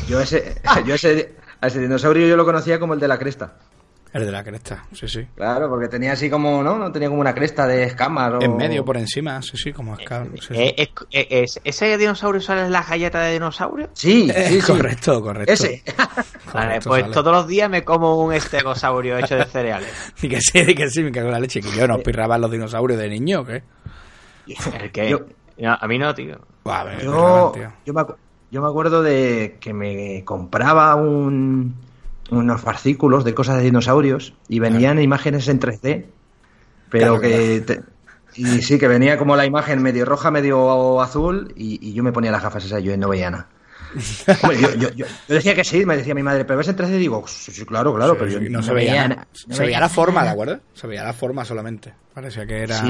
Yo ese, yo ese, a ese dinosaurio yo lo conocía como el de la cresta. El de la cresta, sí, sí. Claro, porque tenía así como, ¿no? No tenía como una cresta de escamas. O... En medio, por encima, sí, sí, como escama. Sí, sí. Eh, es- es- es- ¿Ese dinosaurio sale en la galleta de dinosaurio? Sí, Eh, sí, sí. correcto, correcto. Ese. Vale, pues sale. todos los días me como un estegosaurio hecho de cereales. Y que sí, y que sí, me cago en la leche. Que yo no pirraban los dinosaurios de niño, ¿o ¿qué? ¿El qué? Yo- No, a mí no, tío. Me Yo, tío. yo, me, acu- yo me acuerdo de que me compraba un, unos fascículos de cosas de dinosaurios y venían imágenes en 3D, pero Claro, que... te- y sí, que venía como la imagen medio roja, medio azul y, y yo me ponía las gafas esas yo no veía nada. Hombre, yo, yo- yo- yo decía que sí, me decía mi madre, pero ves en 3D y digo, sí, sí, claro, claro, Sí, pero yo no, se veía, no se veía veía la forma, ¿de acuerdo? Se veía la forma solamente. Parecía que era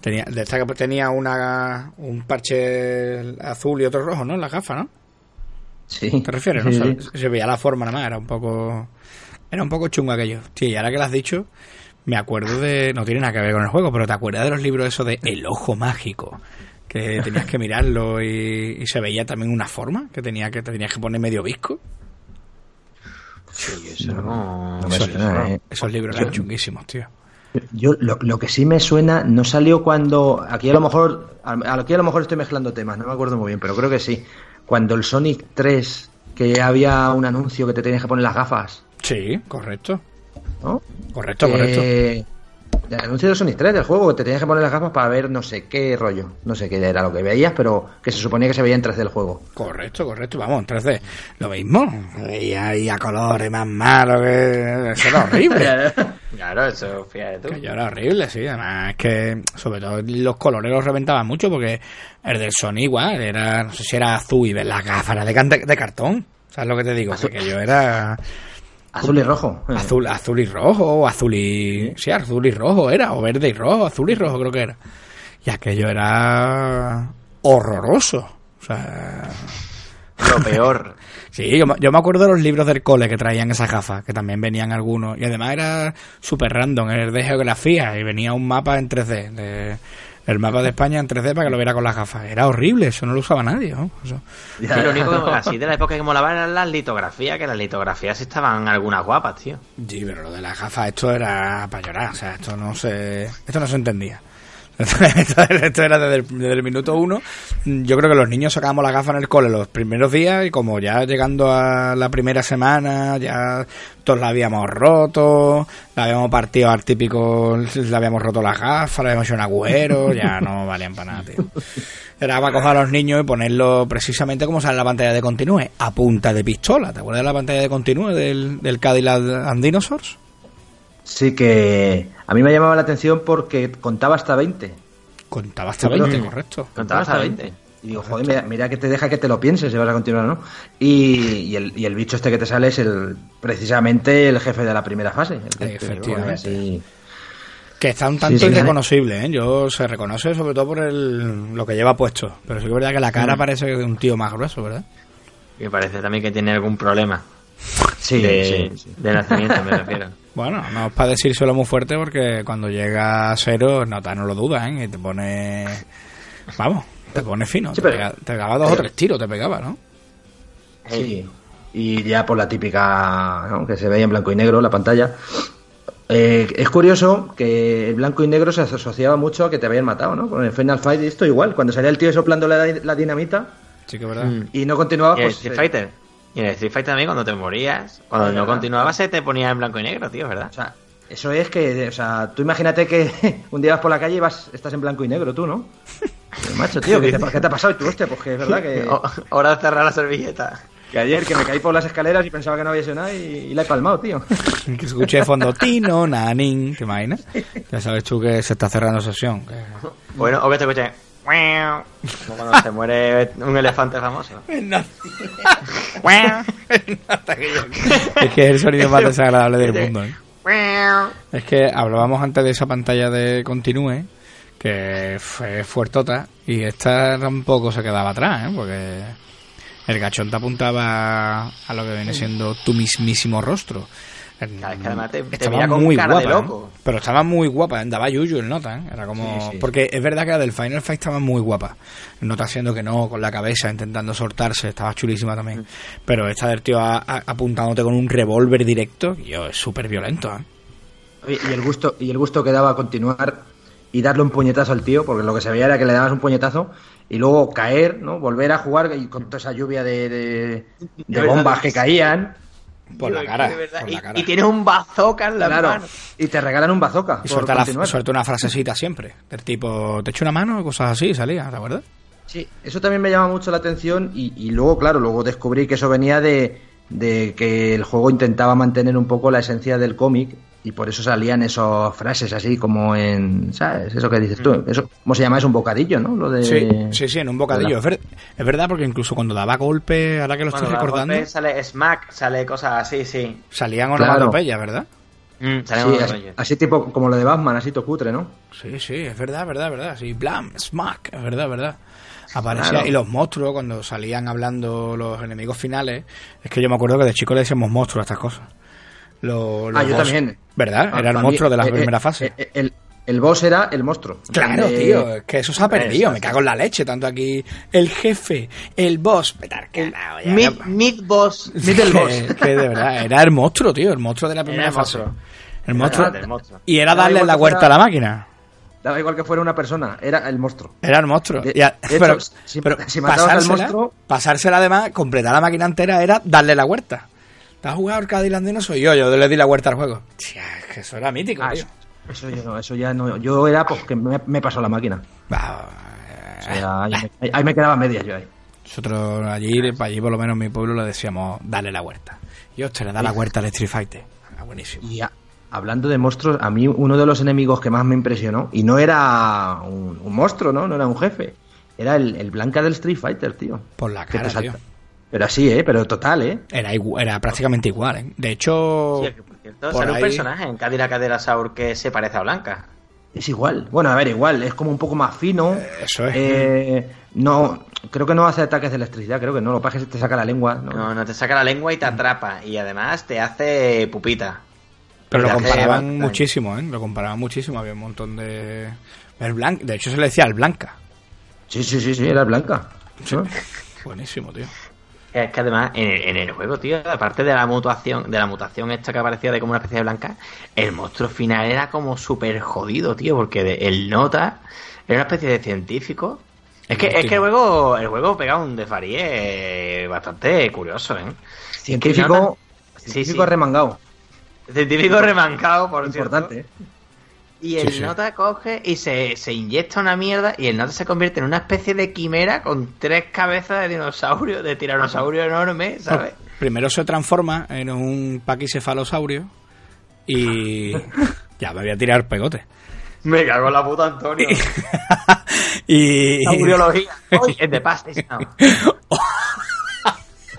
tenía de esta que tenía una un parche azul y otro rojo, ¿no? En la gafa, ¿no? Sí. ¿Te refieres? no? Se, se veía la forma nada más, era un poco era un poco chungo aquello. Sí, y ahora que lo has dicho, me acuerdo de no tiene nada que ver con el juego, pero te acuerdas de los libros esos de El ojo mágico que tenías que mirarlo y, y se veía también una forma que tenía que te tenías que poner medio visco. Eso no... No me Esos, suena, ¿eh? esos libros eran chunguísimos, tío. Yo lo, lo que sí me suena no salió cuando aquí a lo mejor a- aquí a lo mejor estoy mezclando temas, no me acuerdo muy bien, pero creo que sí. Cuando el Sonic 3 que había un anuncio que te tenías que poner las gafas, Sí, correcto. ¿no? Correcto, correcto. El anuncio de Sonic 3 del juego que te tenías que poner las gafas para ver no sé qué rollo, no sé qué era lo que veías, pero que se suponía que se veía en 3D el juego. Correcto, correcto. Vamos, en 3D. Lo mismo. Y ahí a colores más malo que... Eso era horrible. Claro, eso, fíjate tú. que yo era horrible, sí. Además es que, sobre todo, los colores los reventaban mucho porque el del Sony igual era, no sé si era azul y las gafas eran de, de cartón. ¿Sabes lo que te digo? Que yo era Azul y rojo. azul, azul y rojo, o azul y... Sí, azul y rojo era, o verde y rojo, azul y rojo creo que era. Y aquello era horroroso. O sea... Lo peor. Sí, yo, me- yo me acuerdo de los libros del cole que traían esas gafas, que también venían algunos. Y además era súper random, era de geografía y venía un mapa en 3D. de- el mapa de España en 3D para que lo viera con las gafas. Era horrible, eso no lo usaba nadie. ¿no? Eso- lo único que así de la época que molaba eran las litografías, que las litografías estaban algunas guapas, tío. Sí, pero lo de las gafas, esto era para llorar. O sea, esto no se, esto no se entendía. Esto, era desde el, minuto uno. Yo creo que los niños sacábamos las gafas en el cole los primeros días y como ya llegando a la primera semana, ya todos la habíamos roto, la habíamos partido al típico, le habíamos roto las gafas, le habíamos hecho un agujero, ya no valían para nada, tío. Era para coger a los niños y ponerlo precisamente como sale la pantalla de Continúe, a punta de pistola. ¿Te acuerdas de la pantalla de Continúe del, del Cadillac and Dinosaurs? Sí que a mí me llamaba la atención porque contaba hasta 20. Contaba hasta Yo creo 20, que- correcto. Contaba hasta 20. Y digo, joder, mira, mira que te deja que te lo pienses si vas a continuar o no. Y, y el, y el bicho este que te sale es el precisamente el jefe de la primera fase. el que te- Efectivamente. Que está un tanto Sí, sí, irreconocible, ¿eh? Yo se reconoce sobre todo por el, lo que lleva puesto. Pero sí que es verdad que la cara parece de un tío más grueso, ¿verdad? Me parece también que tiene algún problema Sí, de, sí, sí. de nacimiento, me refiero. Bueno, no es para decírselo muy fuerte porque cuando llega a cero, nota, no lo dudas, ¿eh? Y te pone... Vamos, te pone fino. Sí, te, pero- pega- te pegaba dos o tres tiros, te pegaba, ¿no? Sí. Y ya por la típica, ¿no? que se veía en blanco y negro la pantalla. Eh, es curioso que el blanco y negro se asociaba mucho a que te habían matado, ¿no? Con el Final Fight esto igual, cuando salía el tío soplando la, la dinamita Sí que verdad. Mm. y no continuaba, pues... Street eh, Fighter. Y en Street Fighter también cuando te morías, cuando no verdad. continuabas se te ponía en blanco y negro, tío, ¿verdad? O sea, eso es que, o sea, tú imagínate que un día vas por la calle y vas, estás en blanco y negro, tú, ¿no? Pero, macho, tío, ¿qué te, qué te ha pasado? Y tú, hostia, pues que es verdad que, O- Hora de cerrar la servilleta. que ayer que me caí por las escaleras y pensaba que no había sido nada y, y la he palmado, tío. Que escuché de fondo Tino, Nanin, ¿te imaginas? Ya sabes tú que se está cerrando sesión. que- Bueno, o que te escuche. Como cuando se muere un elefante famoso. es que es el sonido más desagradable del mundo. ¿eh? Es que hablábamos antes de esa pantalla de Continúe, que fue fuertota, y esta tampoco se quedaba atrás, ¿eh? porque el gachón te apuntaba a lo que viene siendo tu mismísimo rostro. Claro, es que además te, te estaba mira con muy cara guapa, de ¿eh? pero estaba muy guapa, daba yuyu el nota, ¿eh? era como Sí, sí. porque es verdad que la del Final Fight estaba muy guapa, nota haciendo que no, con la cabeza intentando soltarse, estaba chulísima Mm. también, pero esta del tío a- a- apuntándote con un revólver directo, yo es súper violento, ¿eh? Oye, Y el gusto, y el gusto que daba continuar y darle un puñetazo al tío, porque lo que se veía era que le dabas un puñetazo y luego caer, ¿no? Volver a jugar y con toda esa lluvia de, bombas que caían. Por la cara, verdad. por y, la cara. y tienes un bazooka en la Claro, mano. y te regalan un bazooka. Y suelta, la- una frasecita siempre, del tipo, te echo una mano o cosas así, salía, ¿te acuerdas? Sí, eso también me llama mucho la atención y, y luego, claro, luego descubrí que eso venía de, de que el juego intentaba mantener un poco la esencia del cómic y por eso salían esas frases así como en, ¿sabes? Eso que dices tú, eso, ¿cómo se llama? Es un bocadillo, ¿no? Lo de... Sí, sí, sí, en un bocadillo. Es, ver- es verdad, porque incluso cuando daba golpe, ahora que lo Cuando estoy da recordando, golpe sale smack, sale cosas así, sí. salían Claro. onomatopeyas, ¿verdad? Mm, Sí, así, así tipo como lo de Batman, así to cutre, ¿no? Sí, sí, es verdad, verdad, verdad. Sí, blam, smack, es verdad, verdad. Aparecía, Claro. y los monstruos, cuando salían hablando los enemigos finales, es que yo me acuerdo que de chico le decíamos monstruos a estas cosas. Los Ah, yo boss. también. ¿Verdad? Ah, Era el monstruo de la eh, primera eh, fase. eh, El, el boss era el monstruo. Claro, tío, es que eso se ha perdido, me cago en la leche, tanto aquí el jefe, el boss, petar carajo, ya, Mid, ya. mid boss. Middle boss. que, que de verdad, era el monstruo, tío, el monstruo de la primera el fase. monstruo. El monstruo. Era. Y era darle la vuelta fuera- a la máquina. Daba igual que fuera una persona, era el monstruo. Era el monstruo. De- Y a- de hecho, pero, si- pero si matabas al pasársela, monstruo- pasársela además, completar la máquina entera era darle la vuelta. ¿Te has jugado Arcade Land y no soy yo? Yo le di la vuelta al juego. Tía, es que eso era mítico, Ah, tío. eso, eso yo no, eso ya no. Yo era porque me, me pasó la máquina. O sea, ahí, me, ahí me quedaba media yo ahí. Nosotros allí, allí por lo menos en mi pueblo le decíamos darle la vuelta. Y hostia, le da la vuelta al Street Fighter. Ah, buenísimo. Y a- hablando de monstruos, a mí uno de los enemigos que más me impresionó, y no era un, un monstruo, ¿no? No era un jefe. Era el, el Blanca del Street Fighter, tío. Por la Que te cara, salta. tío. Pero así, ¿eh? Pero total, ¿eh? Era, igu- era prácticamente igual, ¿eh? De hecho, Sí, que por cierto, por sale un ahí- personaje en Cadillac Caderasaur que se parece a Blanca. Es igual. Bueno, a ver, igual. Es como un poco más fino. eso es. Eh, no, creo que no hace ataques de electricidad. Creo que no. Lo que pasa es que te saca la lengua. ¿no? No, no te saca la lengua y te atrapa. Y además te hace pupita. Pero lo comparaban muchísimo, ¿eh? Lo comparaban muchísimo. Había un montón de... El blanca. De hecho, se le decía el blanca. Sí, sí, sí, sí, era blanca. ¿no? Buenísimo, tío. Es que además en el, en el juego, tío, aparte de la mutación, de la mutación esta que aparecía de como una especie de blanca, el monstruo final era como súper jodido, tío, porque de- el nota era una especie de científico. Es que, es que el juego, el juego pega un desvaríe bastante curioso, ¿eh? Científico, nota- científico sí. remangado. Científico remancado, por Importante, cierto. Y el Sí, sí. nota coge y se, se inyecta una mierda y el nota se convierte en una especie de quimera con tres cabezas de dinosaurio, de tiranosaurio enorme, ¿sabes? Primero se transforma en un paquicefalosaurio y... ya, me voy a tirar pegote. Me cago en la puta, Antonio. y... Hoy en The Past is Now.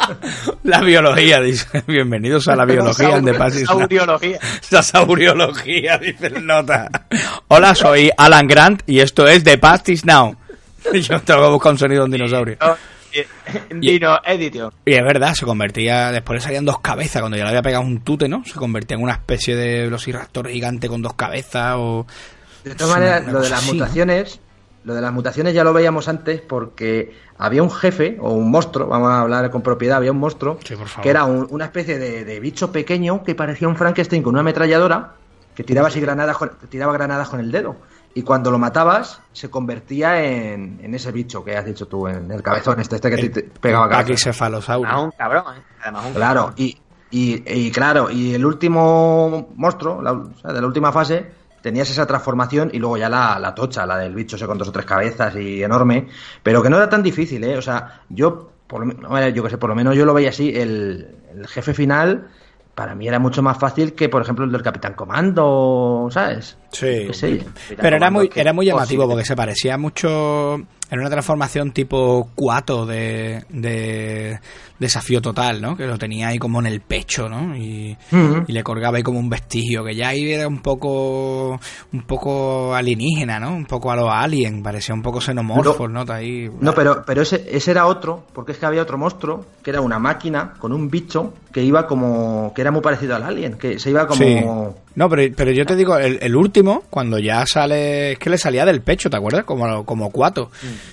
La biología, dice. Bienvenidos a la biología en The Past is Now. Sauriología. La sauriología, dice el nota. Hola, soy Alan Grant y esto es The Past is Now. Yo tengo que buscar un sonido de un dinosaurio. Oh, eh, Dino Edition. Y es verdad, se convertía, después le salían dos cabezas, cuando ya le había pegado un tute, ¿no? Se convertía en una especie de velociraptor gigante con dos cabezas o... De todas maneras, lo de las así, ¿no? Lo de las mutaciones ya lo veíamos antes porque había un jefe o un monstruo, vamos a hablar con propiedad, había un monstruo Sí, por favor. que era un- una especie de, de bicho pequeño que parecía un Frankenstein con una ametralladora que tiraba así granadas con, tiraba granadas con el dedo y cuando lo matabas se convertía en, en ese bicho que has dicho tú, en el cabezón este, este que te, te pegaba. Además un cabrón, ¿eh? Además un Claro, y, y, y claro, y el último monstruo, la, o sea, de la última fase, tenías esa transformación y luego ya la, la tocha, la del bicho con dos o tres cabezas y enorme, pero que no era tan difícil, ¿eh? O sea, yo, por lo, yo que sé, por lo menos yo lo veía así, el, el jefe final para mí era mucho más fácil que, por ejemplo, el del Capitán Comando, ¿sabes? Sí, sé pero era muy, era muy llamativo posible. porque se parecía mucho. Era una transformación tipo cuato de, de desafío total, ¿no? Que lo tenía ahí como en el pecho, ¿no? Y, Ujú. y le colgaba ahí como un vestigio, que ya ahí era un poco un poco alienígena, ¿no? Un poco a los alien, parecía un poco xenomorfos, ¿no? Está ahí. No, pero, pero ese, ese era otro, porque es que había otro monstruo, que era una máquina con un bicho que iba como. que era muy parecido al alien, que se iba como. Sí. No, pero, pero yo te digo, el, el último, cuando ya sale. Es que le salía del pecho, ¿te acuerdas? Como, como cuato.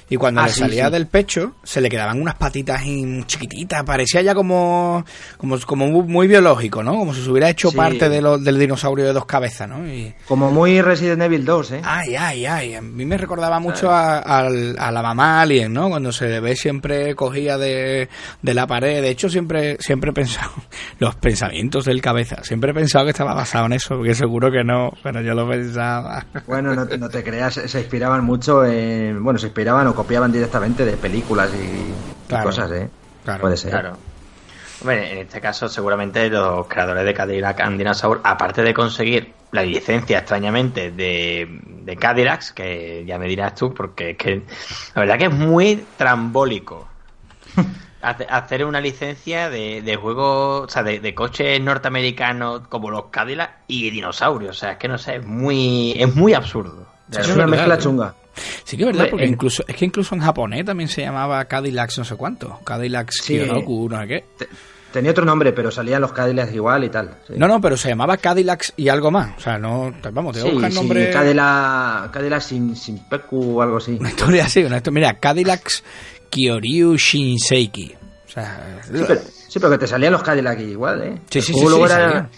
Y cuando Ah, le sí, salía sí. del pecho, se le quedaban unas patitas chiquititas. Parecía ya como. como, como muy, muy biológico, ¿no? Como si se hubiera hecho Sí. parte de lo- del dinosaurio de dos cabezas, ¿no? Y. Como muy Resident Evil 2, ¿eh? Ay, ay, ay. A mí me recordaba mucho a, la mamá Alien, ¿no? Cuando se le ve siempre cogía de, de la pared. De hecho, siempre, siempre he pensado, los pensamientos del cabeza, siempre he pensado que estaba basado en eso, porque seguro que no, pero yo lo pensaba. Bueno, no, te- no te creas, se inspiraban mucho en. Bueno, se inspiraban o copiaban directamente de películas y, Claro. cosas, ¿eh? Claro, Puede ser. Claro. Hombre, en este caso seguramente los creadores de Cadillac and Dinosaur, aparte de conseguir la licencia extrañamente de, de Cadillacs, que ya me dirás tú, porque es que la verdad que es muy trambólico hacer una licencia de, de juegos, o sea, de, de coches norteamericanos como los Cadillac y dinosaurios, o sea, es que no sé, es muy, es muy absurdo. Es una verdad, mezcla chunga. Sí que es verdad, porque incluso, es que incluso en japonés también se llamaba Cadillacs no sé cuánto. Cadillacs Sí. Kyonoku, no sé qué. Te- Tenía otro nombre, pero salían los Cadillacs igual y tal. sí. No, no, pero se llamaba Cadillacs y algo más. O sea, no, vamos, te voy a Sí, buscar nombre... Cadillac, Cadillac sin, sin Peku o algo así. Una historia así, una historia. Mira, Cadillacs Kyoryu Shinseiki. O sea, Sí pero, sí, pero que te salían los Cadillac igual, ¿eh? Sí, El sí, juego sí, luego sí, era-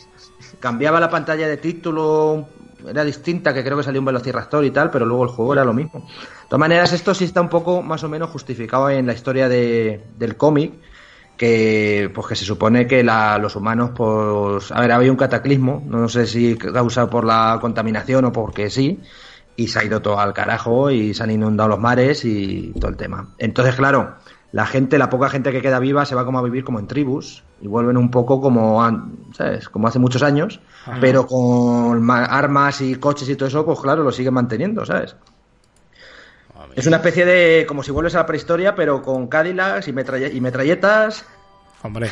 cambiaba la pantalla de título, era distinta, que creo que salió un Velociraptor y tal, pero luego el juego era lo mismo. De todas maneras, esto sí está un poco más o menos justificado en la historia de- del cómic, que pues que se supone que la- los humanos, pues, a ver, había un cataclismo, no sé si causado por la contaminación o porque sí, y se ha ido todo al carajo y se han inundado los mares y todo el tema. Entonces, claro, la gente, la poca gente que queda viva se va como a vivir como en tribus y vuelven un poco como, ¿sabes? Como hace muchos años, pero con ma- armas y coches y todo eso, pues claro, lo siguen manteniendo, ¿sabes? Es una especie de, como si vuelves a la prehistoria, pero con Cadillacs y, metralle- y metralletas hombre,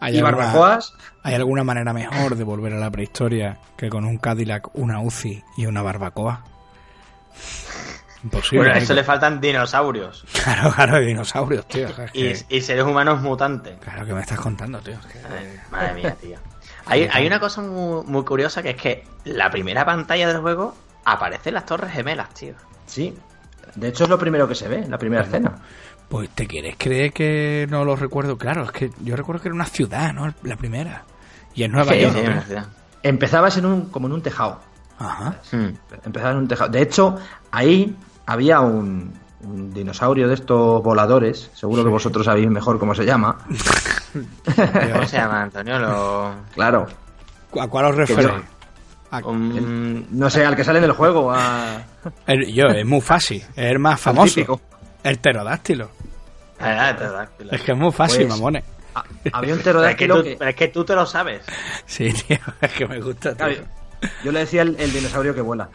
hay y alguna, barbacoas. ¿hay alguna manera mejor de volver a la prehistoria que con un Cadillac, una UCI y una barbacoa? Imposible. Bueno, a eso le faltan dinosaurios Claro, claro, dinosaurios, tío. o sea, es y, que- y seres humanos mutantes. Claro, que me estás contando, tío. es que- Ay, Madre mía, tío. Hay, hay una cosa muy, muy curiosa que es que la primera pantalla del juego aparecen las torres gemelas, tío. Sí, de hecho es lo primero que se ve, la primera escena. Pues te quieres creer que no lo recuerdo. Claro, es que yo recuerdo que era una ciudad, ¿no? La primera. Y en Nueva Sí, York. sí, ¿no? una ciudad. Empezabas en un, como en un tejado. Ajá. Hmm. Empezaba en un tejado. De hecho, ahí había un, un dinosaurio de estos voladores. Seguro que vosotros sabéis mejor cómo se llama. ¿Cómo se llama, Antonio? Lo- Claro. ¿A cuál os referís? yo- A- un- No sé, al que sale en el juego. a- el- yo, es muy fácil. Es el más famoso. típico. El pterodáctilo. Ah, pterodáctilo. Es que es muy fácil, Pues- mamones. a- había un Pero es, que pterodáctilo tú, que... pero es que tú te lo sabes. Sí, tío. Es que me gusta, tío. Yo le decía el, el dinosaurio que vuela.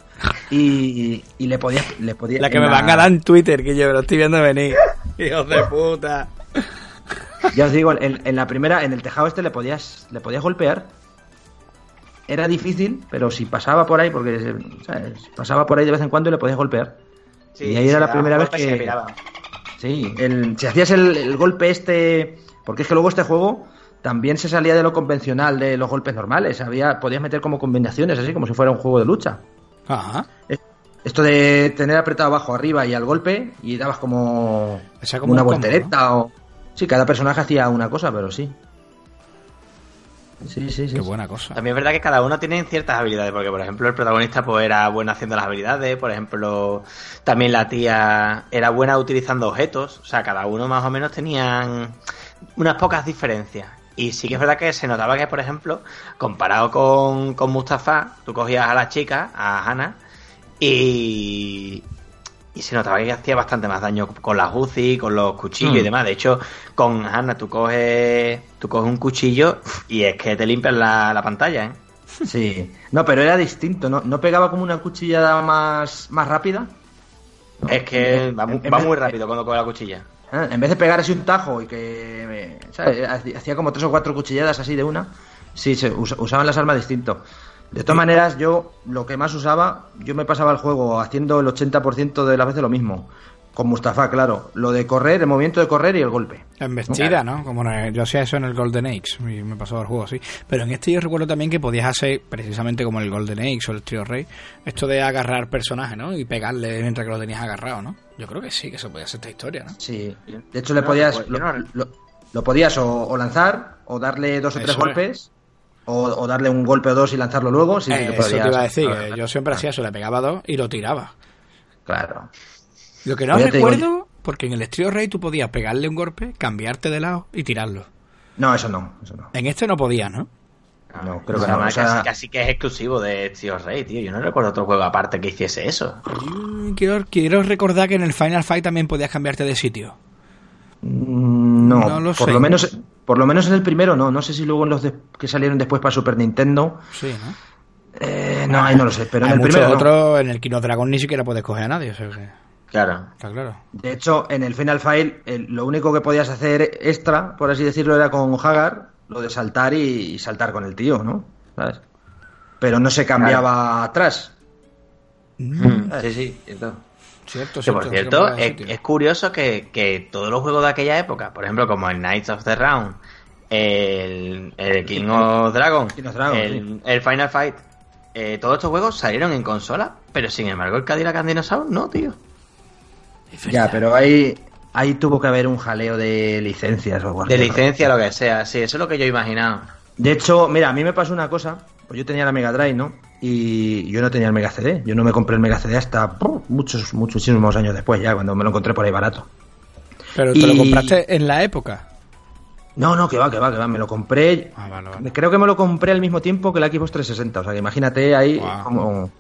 Y, y le podía... Le podía La que me van a dar en Twitter, que yo me lo estoy viendo venir. Hijos de puta. Ya os digo, en, en la primera, en el tejado este le podías, le podías golpear. Era difícil, pero si pasaba por ahí, porque ¿sabes? pasaba por ahí de vez en cuando y le podías golpear. y ahí era la primera vez se que. Sí, el- si hacías el, el golpe este. Porque es que luego este juego también se salía de lo convencional de los golpes normales. Había, podías meter como combinaciones, así como si fuera un juego de lucha. Ajá. Esto de tener apretado abajo, arriba y al golpe, y dabas como, O sea, como como una un combo, voltereta o. Sí, cada personaje hacía una cosa, pero sí. Sí, sí, sí. Qué buena cosa. También es verdad que cada uno tiene ciertas habilidades, porque por ejemplo el protagonista pues era bueno haciendo las habilidades, por ejemplo también la tía era buena utilizando objetos, o sea, cada uno más o menos tenían unas pocas diferencias. Y sí que es verdad que se notaba que, por ejemplo, comparado con, con Mustafa, tú cogías a la chica, a Hannah, y, y se notaba que hacía bastante más daño con las UCI, con los cuchillos y Mm. demás. De hecho, con Hannah tú coges, tú coges un cuchillo y es que te limpias la, la pantalla, ¿eh? Sí. No, pero era distinto, ¿no? ¿No pegaba como una cuchillada más, más rápida? Es que va, va muy rápido cuando coge la cuchilla. ¿Eh? En vez de pegar así un tajo y que eh, hacía como tres o cuatro cuchilladas así de una, sí, se us- usaban las armas distinto. De todas maneras, yo lo que más usaba, yo me pasaba el juego haciendo el 80% de las veces lo mismo. Con Mustafa, claro. Lo de correr, el movimiento de correr y el golpe. Embestida, ¿no? Como en yo hacía eso en el Golden Age, y me pasaba el juego así. Pero en este yo recuerdo también que podías hacer, precisamente como el Golden Age o el Trio Rey, esto de agarrar personajes, ¿no? Y pegarle mientras que lo tenías agarrado, ¿no? Yo creo que sí, que eso podía ser esta historia, ¿no? Sí. De hecho, le podías. Lo, podías o, o lanzar, o darle dos o tres Eso es. golpes, o, o darle un golpe o dos y lanzarlo luego. Sí, sí, Eh, lo eso te iba a decir, Ah, yo siempre hacía eso, le pegaba dos y lo tiraba. Claro. Lo que no Pues digo, recuerdo, porque en el Trio Rey tú podías pegarle un golpe, cambiarte de lado y tirarlo. No, eso no, eso no. En este no podías, ¿no? No, creo que Además, no, o sea- casi, casi que es exclusivo de Tío Rey, tío. Yo no recuerdo otro juego aparte que hiciese eso. Quiero, quiero recordar que en el Final Fight también podías cambiarte de sitio. Mm, No, No lo por sé. lo menos por lo menos en el primero no. No sé si luego en los de- que salieron después para Super Nintendo. Sí, ¿no? eh, no, ahí no lo sé. Pero Hay en el muchos primero. no. en el Kino Dragon ni siquiera puedes coger a nadie, o sea que Claro. está claro. De hecho, en el Final Fight, el- lo único que podías hacer extra, por así decirlo, era con Hagar, lo de saltar y, y saltar con el tío, ¿no? ¿Sabes? Pero no se cambiaba atrás. Mm, Sí, sí, cierto. Cierto, Que por cierto, cierto, es, curioso que, que todos los juegos de aquella época, por ejemplo, como el Knights of the Round, el, el King of Dragon, King of Dragon, el, sí. el Final Fight, eh, todos estos juegos salieron en consola, pero sin embargo el Cadillac and Dinosaur no, tío. Ya, pero ahí, ahí tuvo que haber un jaleo de licencias o algo De licencia, lo que sea, sí, eso es lo que yo he imaginado. De hecho, mira, a mí me pasó una cosa. Pues yo tenía la Mega Drive, ¿no? Y yo no tenía el Mega CD. Yo no me compré el Mega CD hasta brr, muchos, muchísimos años después, ya, cuando me lo encontré por ahí barato. Pero te lo y- compraste en la época. No, no, que va, que va, que va. Me lo compré. Ah, vale, vale. Creo que me lo compré al mismo tiempo que la Xbox 360. O sea, que imagínate ahí como.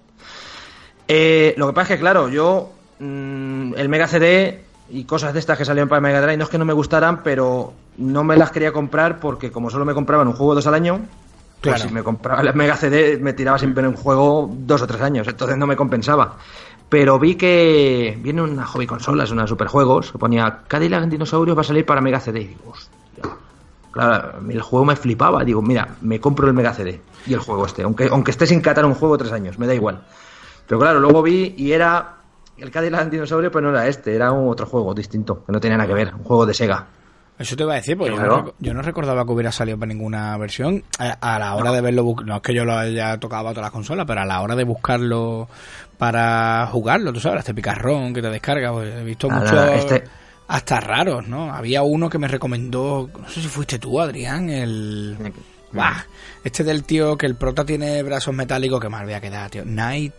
Eh, lo que pasa es que, claro, yo. Mm, el Mega CD y cosas de estas que salieron para Mega Drive no es que no me gustaran, pero no me las quería comprar porque, como solo me compraban un juego dos al año. Pues si me compraba el Mega CD me tiraba siempre en un juego dos o tres años, entonces no me compensaba. Pero vi que viene una hobby consolas, una superjuegos, que ponía Cadillac Dinosaurios va a salir para Mega CD. Y digo, hostia. Claro, el juego me flipaba. Digo, mira, me compro el Mega CD y el juego este, aunque, aunque esté sin catar un juego tres años, me da igual. Pero claro, luego vi y era el Cadillac Dinosaurio, pero no era este, era un otro juego distinto, que no tenía nada que ver, un juego de Sega. Eso te iba a decir, porque yo no, rec- yo no recordaba que hubiera salido para ninguna versión. A, a la hora de verlo, no es que yo lo haya tocado a todas las consolas, pero a la hora de buscarlo para jugarlo, tú sabes, este picarrón que te descarga, pues he visto muchos este- hasta raros, ¿no? Había uno que me recomendó, no sé si fuiste tú, Adrián, el... Buah, este del tío que el prota tiene brazos metálicos, que mal voy a quedar, tío. Night...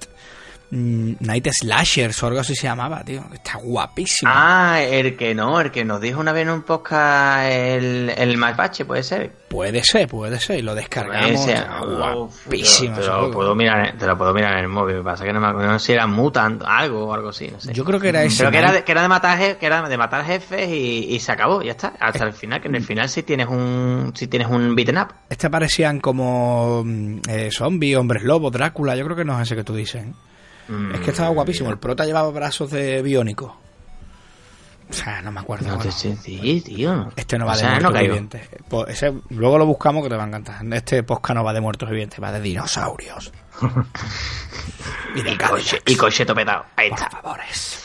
mm, Night Slashers o algo así se llamaba, tío. Está guapísimo. Ah, el que no, el que nos dijo una vez en un podcast el, el Mac Bache, puede ser. Puede ser, puede ser. Y lo descargamos. Está guapísimo. Te lo, puedo mirar, te lo puedo mirar en el móvil. Me pasa que no me acuerdo no sé si era Mutant, algo o algo así, no sé. Yo creo que era ese. Pero que era, de, que era de matar que era de matar jefes y, y se acabó, ya está. Hasta el final, que en el final si tienes un si tienes un beaten up. Este parecían como mm, eh, zombies, hombres lobo, Drácula. Yo creo que no es ese que tú dices. ¿eh? Mm, Es que estaba guapísimo. El prota llevaba brazos de biónico. O sea, no me acuerdo. No te sé, tío. Este no O va de muertos no vivientes. Pues ese, luego lo buscamos que te va a encantar. Este posca no va de muertos vivientes, va de dinosaurios. y de Y, cocheto petado. Ahí Por está. favores.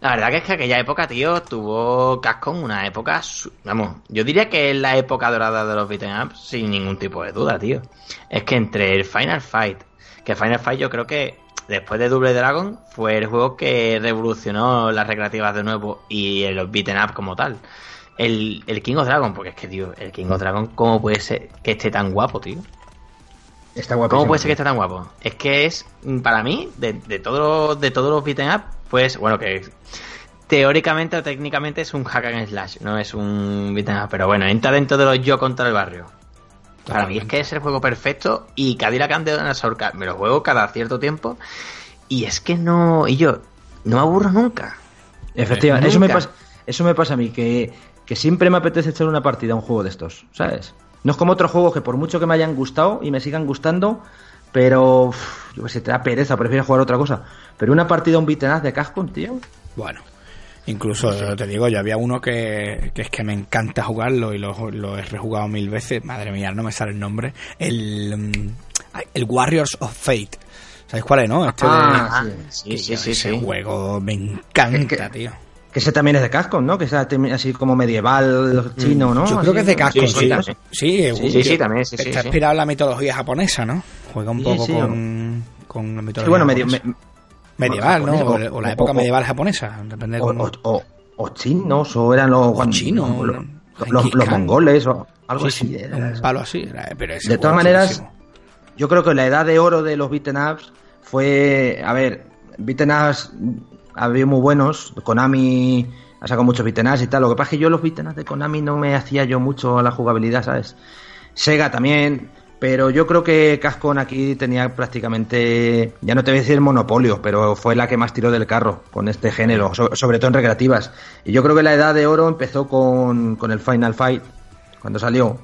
La verdad que es que aquella época, tío, tuvo Capcom una época, vamos, yo diría que es la época dorada de los beat'em ups sin ningún tipo de duda, tío. Es que entre el Final Fight, que Final Fight yo creo que después de Double Dragon fue el juego que revolucionó las recreativas de nuevo y el beat'em up como tal. El, el King of Dragon, porque es que, tío, el King of Dragon, ¿cómo puede ser que esté tan guapo, tío? Está. ¿Cómo puede ser que esté tan guapo? Es que es, mm, para mí, de, de, todos de todos los beat'em up, pues, bueno, que teóricamente o técnicamente es un hack and slash, no es un beat'em up, pero bueno, entra dentro de los yo contra el barrio. Para mí es que es el juego perfecto y Cadillac and Dinosaur me lo juego cada cierto tiempo y es que no, y yo, no me aburro nunca. Efectivamente, eso me, pasa, eso me pasa a mí, que, que siempre me apetece echar una partida a un juego de estos, ¿sabes? No es como otros juegos que por mucho que me hayan gustado y me sigan gustando, pero uf, yo que sé, te da pereza, prefieres jugar otra cosa. Pero una partida un beaten de casco, tío. Bueno, incluso te digo, yo había uno que, que es que me encanta jugarlo y lo, lo he rejugado mil veces. Madre mía, no me sale el nombre. El, mm, el Warriors of Fate. ¿Sabéis cuál es, no? Este Ah, de, sí, que sí, yo sí, ese sí. juego me encanta, que- tío. Que ese también es de casco, ¿no? Que es así como medieval chino, ¿no? Yo creo que es de Así. casco, Sí, sí. sí, también. Sí, Sí, sí, sí, también, sí, sí, Está sí. inspirado en la mitología japonesa, ¿no? Juega un Sí, poco sí, con, con la mitología Sí, bueno, medio, japonesa. me- medieval, ¿no? japonés, O, o la época o- medieval japonesa. Depende de o, cómo- o- chinos, o eran los, chinos, los, mongoles, o algo Sí, sí, así. era un eso. palo así. era- Pero De todas maneras, yo creo que la edad de oro de los beaten ups fue, a ver, beaten ups había muy buenos, Konami ha sacado muchos beaten ups y tal, lo que pasa es que yo los beaten ups de Konami no me hacía yo mucho a la jugabilidad, ¿sabes? Sega también, pero yo creo que Cascon aquí tenía prácticamente, ya no te voy a decir monopolio, pero fue la que más tiró del carro con este género, so- sobre todo en recreativas. Y yo creo que la edad de oro empezó con, con el Final Fight, cuando salió,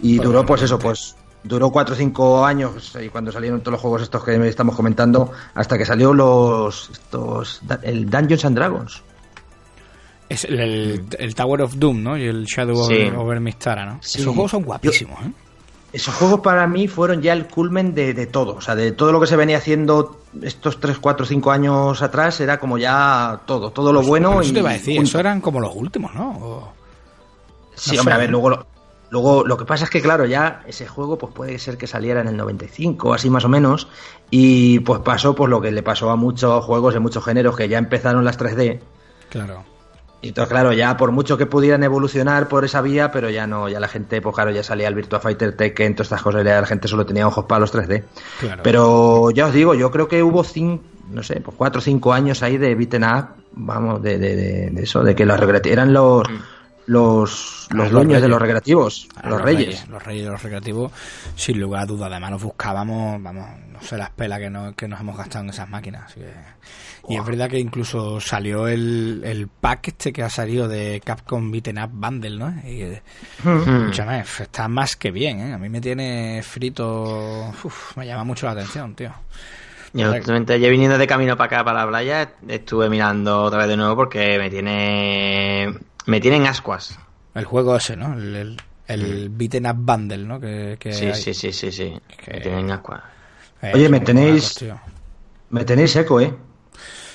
y duró pues eso, pues duró 4 o 5 años y cuando salieron todos los juegos estos que estamos comentando, hasta que salió los estos el Dungeons and Dragons. Es el, el- el Tower of Doom, ¿no? Y el Shadow Sí. over, over Mistara, ¿no? Sí. Esos juegos son guapísimos, ¿eh? Esos juegos para mí fueron ya el culmen de, de todo, o sea, de todo lo que se venía haciendo estos 3, 4, 5 años atrás, era como ya todo, todo lo bueno. Pero eso y te iba a decir, eso eran como los últimos, ¿no? O- Sí, no hombre, sé, a ver, luego, lo- luego lo que pasa es que, claro, ya ese juego pues puede ser que saliera en el 95, así más o menos, y pues pasó pues lo que le pasó a muchos juegos de muchos géneros que ya empezaron las 3D, Claro. Y entonces, claro, ya por mucho que pudieran evolucionar por esa vía, pero ya no, ya la gente, pues claro, ya salía el Virtua Fighter Tekken, todas estas cosas, ya la gente solo tenía ojos para los 3D. Claro. Pero ya os digo, yo creo que hubo cinco, no sé, pues cuatro o cinco años ahí de beaten up, vamos, de, de, de, de eso, de que los eran los, los, los los dueños de los recreativos, los, reyes. Los reyes de los recreativos, sin lugar a duda. Además, nos buscábamos, vamos, no sé las pelas que, no- que nos hemos gastado en esas máquinas. así que- Y es verdad que incluso salió el, el pack este que ha salido de Capcom Beaten Up Bundle, ¿no? Y, eh, Hmm. escúchame, está más que bien, ¿eh? A mí me tiene frito. Uf, me llama mucho la atención, tío. Yo justamente ayer viniendo de camino para acá, para la playa, estuve mirando otra vez de nuevo porque me tiene. Me tienen ascuas. El juego ese, ¿no? El, el, el Beaten Up Bundle, ¿no? Que, que Sí, hay. sí, sí, sí, sí. Que- Me tienen ascuas. Eh, Oye, me tenéis-. Me tenéis eco, ¿eh?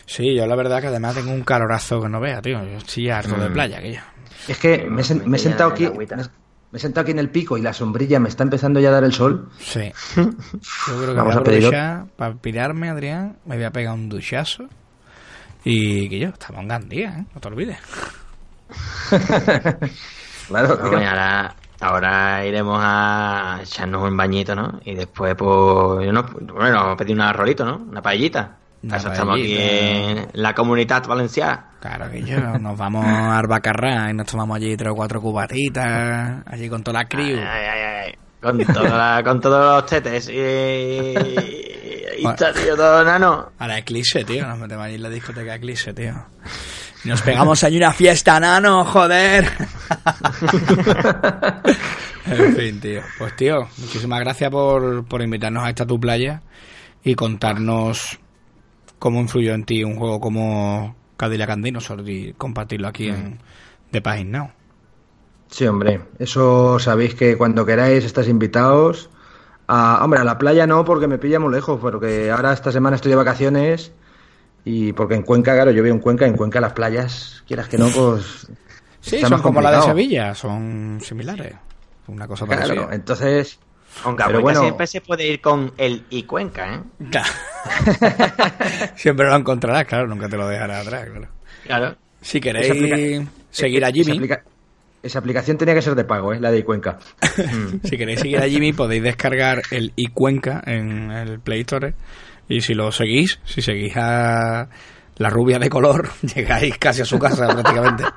Sí, yo la verdad que además tengo un calorazo que no vea, tío. Yo estoy harto de Mm. playa, que yo. Es que me, he sen- me he sentado aquí, me, he sentado aquí en el pico y la sombrilla me está empezando ya a dar el sol. Sí. Yo creo que Vamos voy a a pedir para pirarme, Adrián. Me voy a pegar un duchazo. Y que yo, estamos en Gandía, ¿eh? No te olvides. Claro, bueno, ahora, ahora iremos a echarnos un bañito, ¿no? Y después, pues, yo no, bueno, vamos a pedir un arrolito, ¿no? Una paellita. Una estamos aquí en la comunidad valenciana. Claro que yo. Nos vamos a Arbacarrá y nos tomamos allí tres o cuatro cubatitas. Allí con toda la crew. Ay, ay, ay, ay. Con, toda la- con todos los tetes y, y, Bueno. está, tío, todo nano. A la Eclipse, tío. Nos metemos allí en la discoteca Eclipse, tío. Nos pegamos allí una fiesta, nano, joder. en fin, tío. Pues, tío, muchísimas gracias por, por invitarnos a esta tu playa y contarnos cómo influyó en ti un juego como Cadillac and Dinosaur y compartirlo aquí en The Pagin Now. Sí, hombre, eso sabéis que cuando queráis estáis invitados. A, hombre, a la playa no, porque me pilla muy lejos, porque ahora esta semana estoy de vacaciones y porque en Cuenca, claro, yo vivo en Cuenca, en Cuenca las playas, quieras que no, pues... Sí, son más como la de. Sevilla, son similares. Una cosa parecida. Claro, entonces... Aunque a Pero Cuenca bueno. siempre se puede ir con el y Cuenca, ¿eh? Claro. Siempre lo encontrarás, claro, nunca te lo dejarás atrás, claro. Claro. Si queréis aplica- seguir a esa Jimmy, aplica- esa aplicación tenía que ser de pago, ¿eh? La de Cuenca. si queréis seguir a Jimmy podéis descargar el iCuenca en el Play Store y si lo seguís, si seguís a la rubia de color, llegáis casi a su casa prácticamente.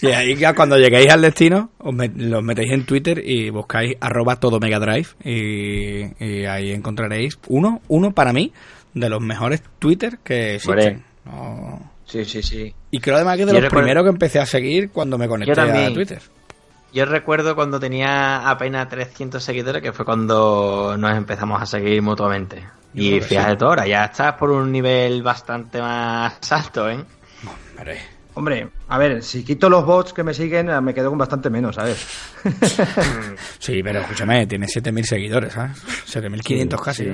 Y ahí ya cuando lleguéis al destino, os met- los metéis en Twitter y buscáis arroba todo Mega Drive y, y ahí encontraréis uno, uno para mí, de los mejores Twitter que existen. Sí, sí, sí. Y creo además que es de Yo los recuerdo- primeros que empecé a seguir cuando me conecté a Twitter. yo recuerdo cuando tenía apenas 300 seguidores, que fue cuando nos empezamos a seguir mutuamente. Y fíjate tú ahora, ya estás por un nivel bastante más alto, ¿eh? Hombre. Hombre, a ver, si quito los bots que me siguen, me quedo con bastante menos, ¿sabes? sí, pero escúchame, tiene 7.000 seguidores, ¿sabes? 7.500 casi.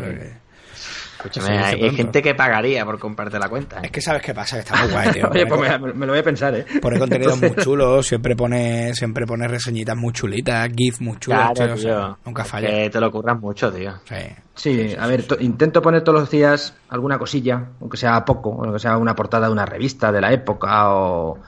Escúchame, hay gente que pagaría por comprarte la cuenta. ¿eh? Es que sabes qué pasa, que está muy guay, tío. Oye, pues me, lo voy a pensar, ¿eh? Pone contenido muy chulo, siempre pone, siempre pone reseñitas muy chulitas, GIF muy chulos, tío, nunca falla. Que te lo curras mucho, tío. Sí. Sí, a ver, intento poner todos los días alguna cosilla, aunque sea poco, aunque sea una portada de una revista de la época o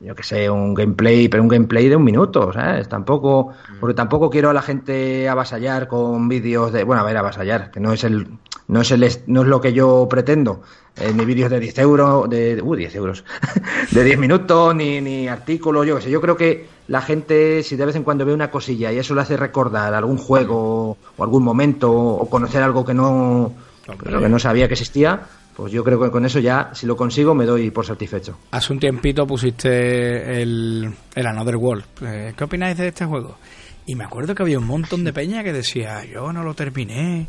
yo que sé, un gameplay, pero un gameplay de un minuto, ¿sabes? Tampoco, mm. porque tampoco quiero a la gente avasallar con vídeos de, bueno, a ver, avasallar, que no es el, no es el, no es lo que yo pretendo, eh, ni vídeos de 10 euros, de, uh, 10 euros, de 10 minutos, ni, ni artículos, yo que sé, yo creo que la gente, si de vez en cuando ve una cosilla y eso le hace recordar algún juego o algún momento o conocer algo que no, que no sabía que existía, pues yo creo que con eso ya, si lo consigo, me doy por satisfecho. Hace un tiempito pusiste el, el Another World. Eh, ¿Qué opináis de este juego? Y me acuerdo que había un montón de peña que decía, yo no lo terminé,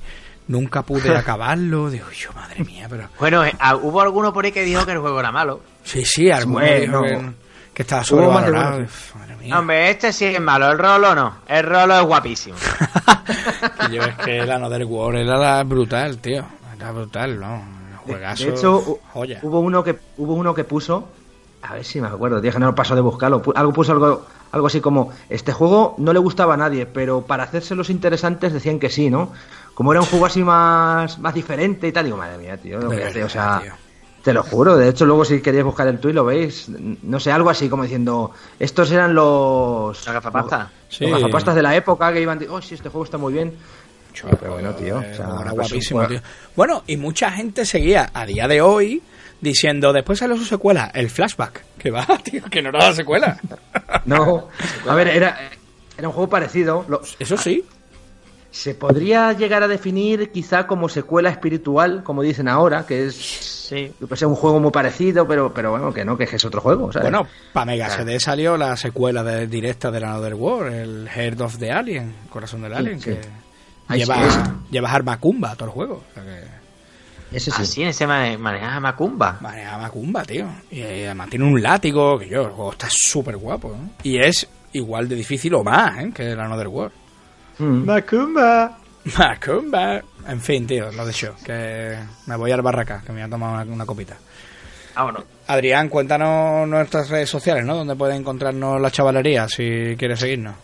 nunca pude acabarlo. Digo, yo, madre mía, pero... Bueno, eh, ah, hubo alguno por ahí que dijo que el juego era malo. Sí, sí, alguno dijo que, estaba sobrevalorado. Madre mía. Hombre, este sí es malo, el Rolo no. El Rolo es guapísimo. yo es que el Another World era brutal, tío. Era brutal, ¿no? De, hecho, hubo uno que hubo uno que puso, a ver si me acuerdo, dije no paso de buscarlo, algo puso algo algo así como este juego no le gustaba a nadie, pero para hacerse los interesantes decían que sí, ¿no? Como era un juego así más más diferente y tal, digo, madre mía, tío, o sea, te lo juro, de hecho luego si queréis buscar el tweet lo veis, no sé, algo así como diciendo, estos eran los ¿La gafapasta? Los, gafapastas de la época que iban, oh, sí, este juego está muy bien bueno, tío. guapísimo, tío. Bueno, y mucha gente seguía a día de hoy diciendo, después salió su secuela, el flashback. Que va, tío, que no era la secuela. no, a ver, era, era un juego parecido. Eso sí. Se podría llegar a definir quizá como secuela espiritual, como dicen ahora, que es sí. pues un juego muy parecido, pero, pero bueno, que no, que es otro juego. Bueno, para Mega CD salió la secuela de, directa de Another War, el Heart of the Alien, Corazón del Alien, que llevas, llevas Armacumba todo el juego. ese sí. Así, ese maneja Macumba. Maneja Macumba, tío. Y además tiene un látigo, que yo, el juego está súper guapo. Y es igual de difícil o más, ¿eh? Que el Another World. Mm. Macumba. Macumba. En fin, tío, lo de show. Que me voy al barraca, que me voy a tomar una, copita. Vámonos. Adrián, cuéntanos nuestras redes sociales, ¿no? Donde puede encontrarnos la chavalería si quieres seguirnos.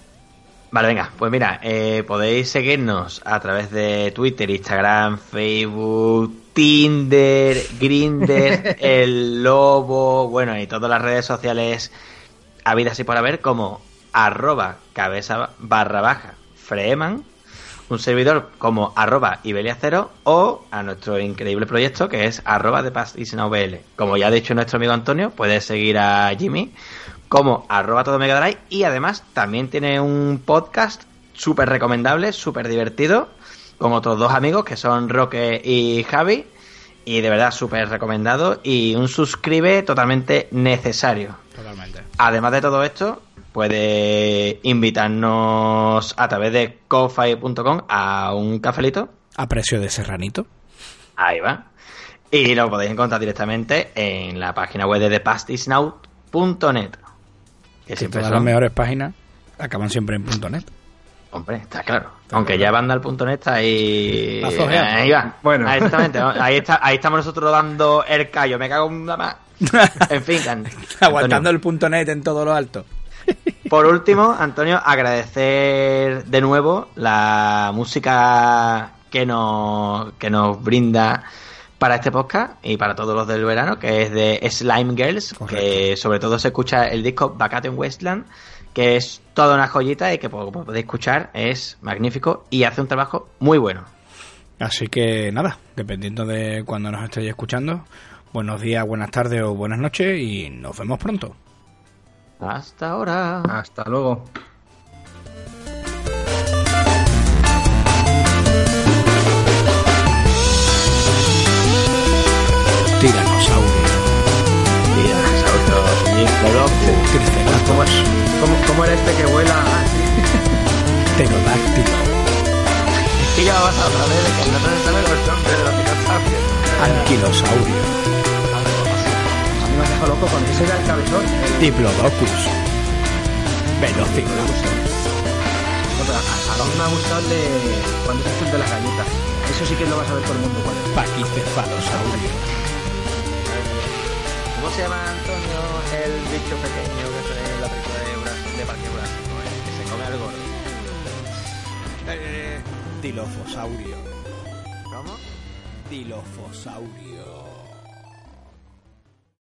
Vale, venga, pues mira, eh, podéis seguirnos a través de Twitter, Instagram, Facebook, Tinder, Grinder, El Lobo, bueno, y todas las redes sociales habidas y por haber como arroba cabeza barra baja Freeman, un servidor como arroba Ibeliacero o a nuestro increíble proyecto que es arroba de Paz y Como ya ha dicho nuestro amigo Antonio, puedes seguir a Jimmy como arroba todo Mega Drive y además también tiene un podcast súper recomendable, súper divertido, con otros dos amigos que son Roque y Javi. Y de verdad súper recomendado y un suscribe totalmente necesario. Totalmente. Además de todo esto, puede invitarnos a través de coffee.com a un cafelito. A precio de serranito. Ahí va. Y lo podéis encontrar directamente en la página web de thepastisnow.net. Que siempre todas las mejores páginas acaban siempre en .net. Hombre, está claro. Aunque ya banda al .net está ahí... ahí va. Bueno. Exactamente. ahí, está, ahí estamos nosotros dando el callo. Me cago en la más. En fin. Aguantando el .net en todo lo alto. Por último, Antonio, agradecer de nuevo la música que nos, que nos brinda para este podcast y para todos los del verano, que es de Slime Girls, que sobre todo se escucha el disco en Westland, que es toda una joyita y que como podéis escuchar es magnífico y hace un trabajo muy bueno. Así que nada, dependiendo de cuando nos estéis escuchando, buenos días, buenas tardes o buenas noches y nos vemos pronto. Hasta ahora. Hasta luego. ¿Cómo, cómo, cómo era este que vuela? Ah. Pterodáctilo. Y ya vas a hablar de que no te saben los nombres de los dinosaurios. Anquilosaurio. A mí me dejado loco con ese era el cabezón. Diplodocus. Velociraptor. No, pero a, a mí me ha gustado el de cuando se de las galletas. Eso sí que lo vas a ver todo el mundo. Paquicefalosaurio. ¿Cómo se llama, Antonio, el bicho pequeño que sale en la película de, Bras- de Parque Jurásico? eh? Que se come al gordo. Eh, Dilofosaurio. ¿Cómo? Dilofosaurio.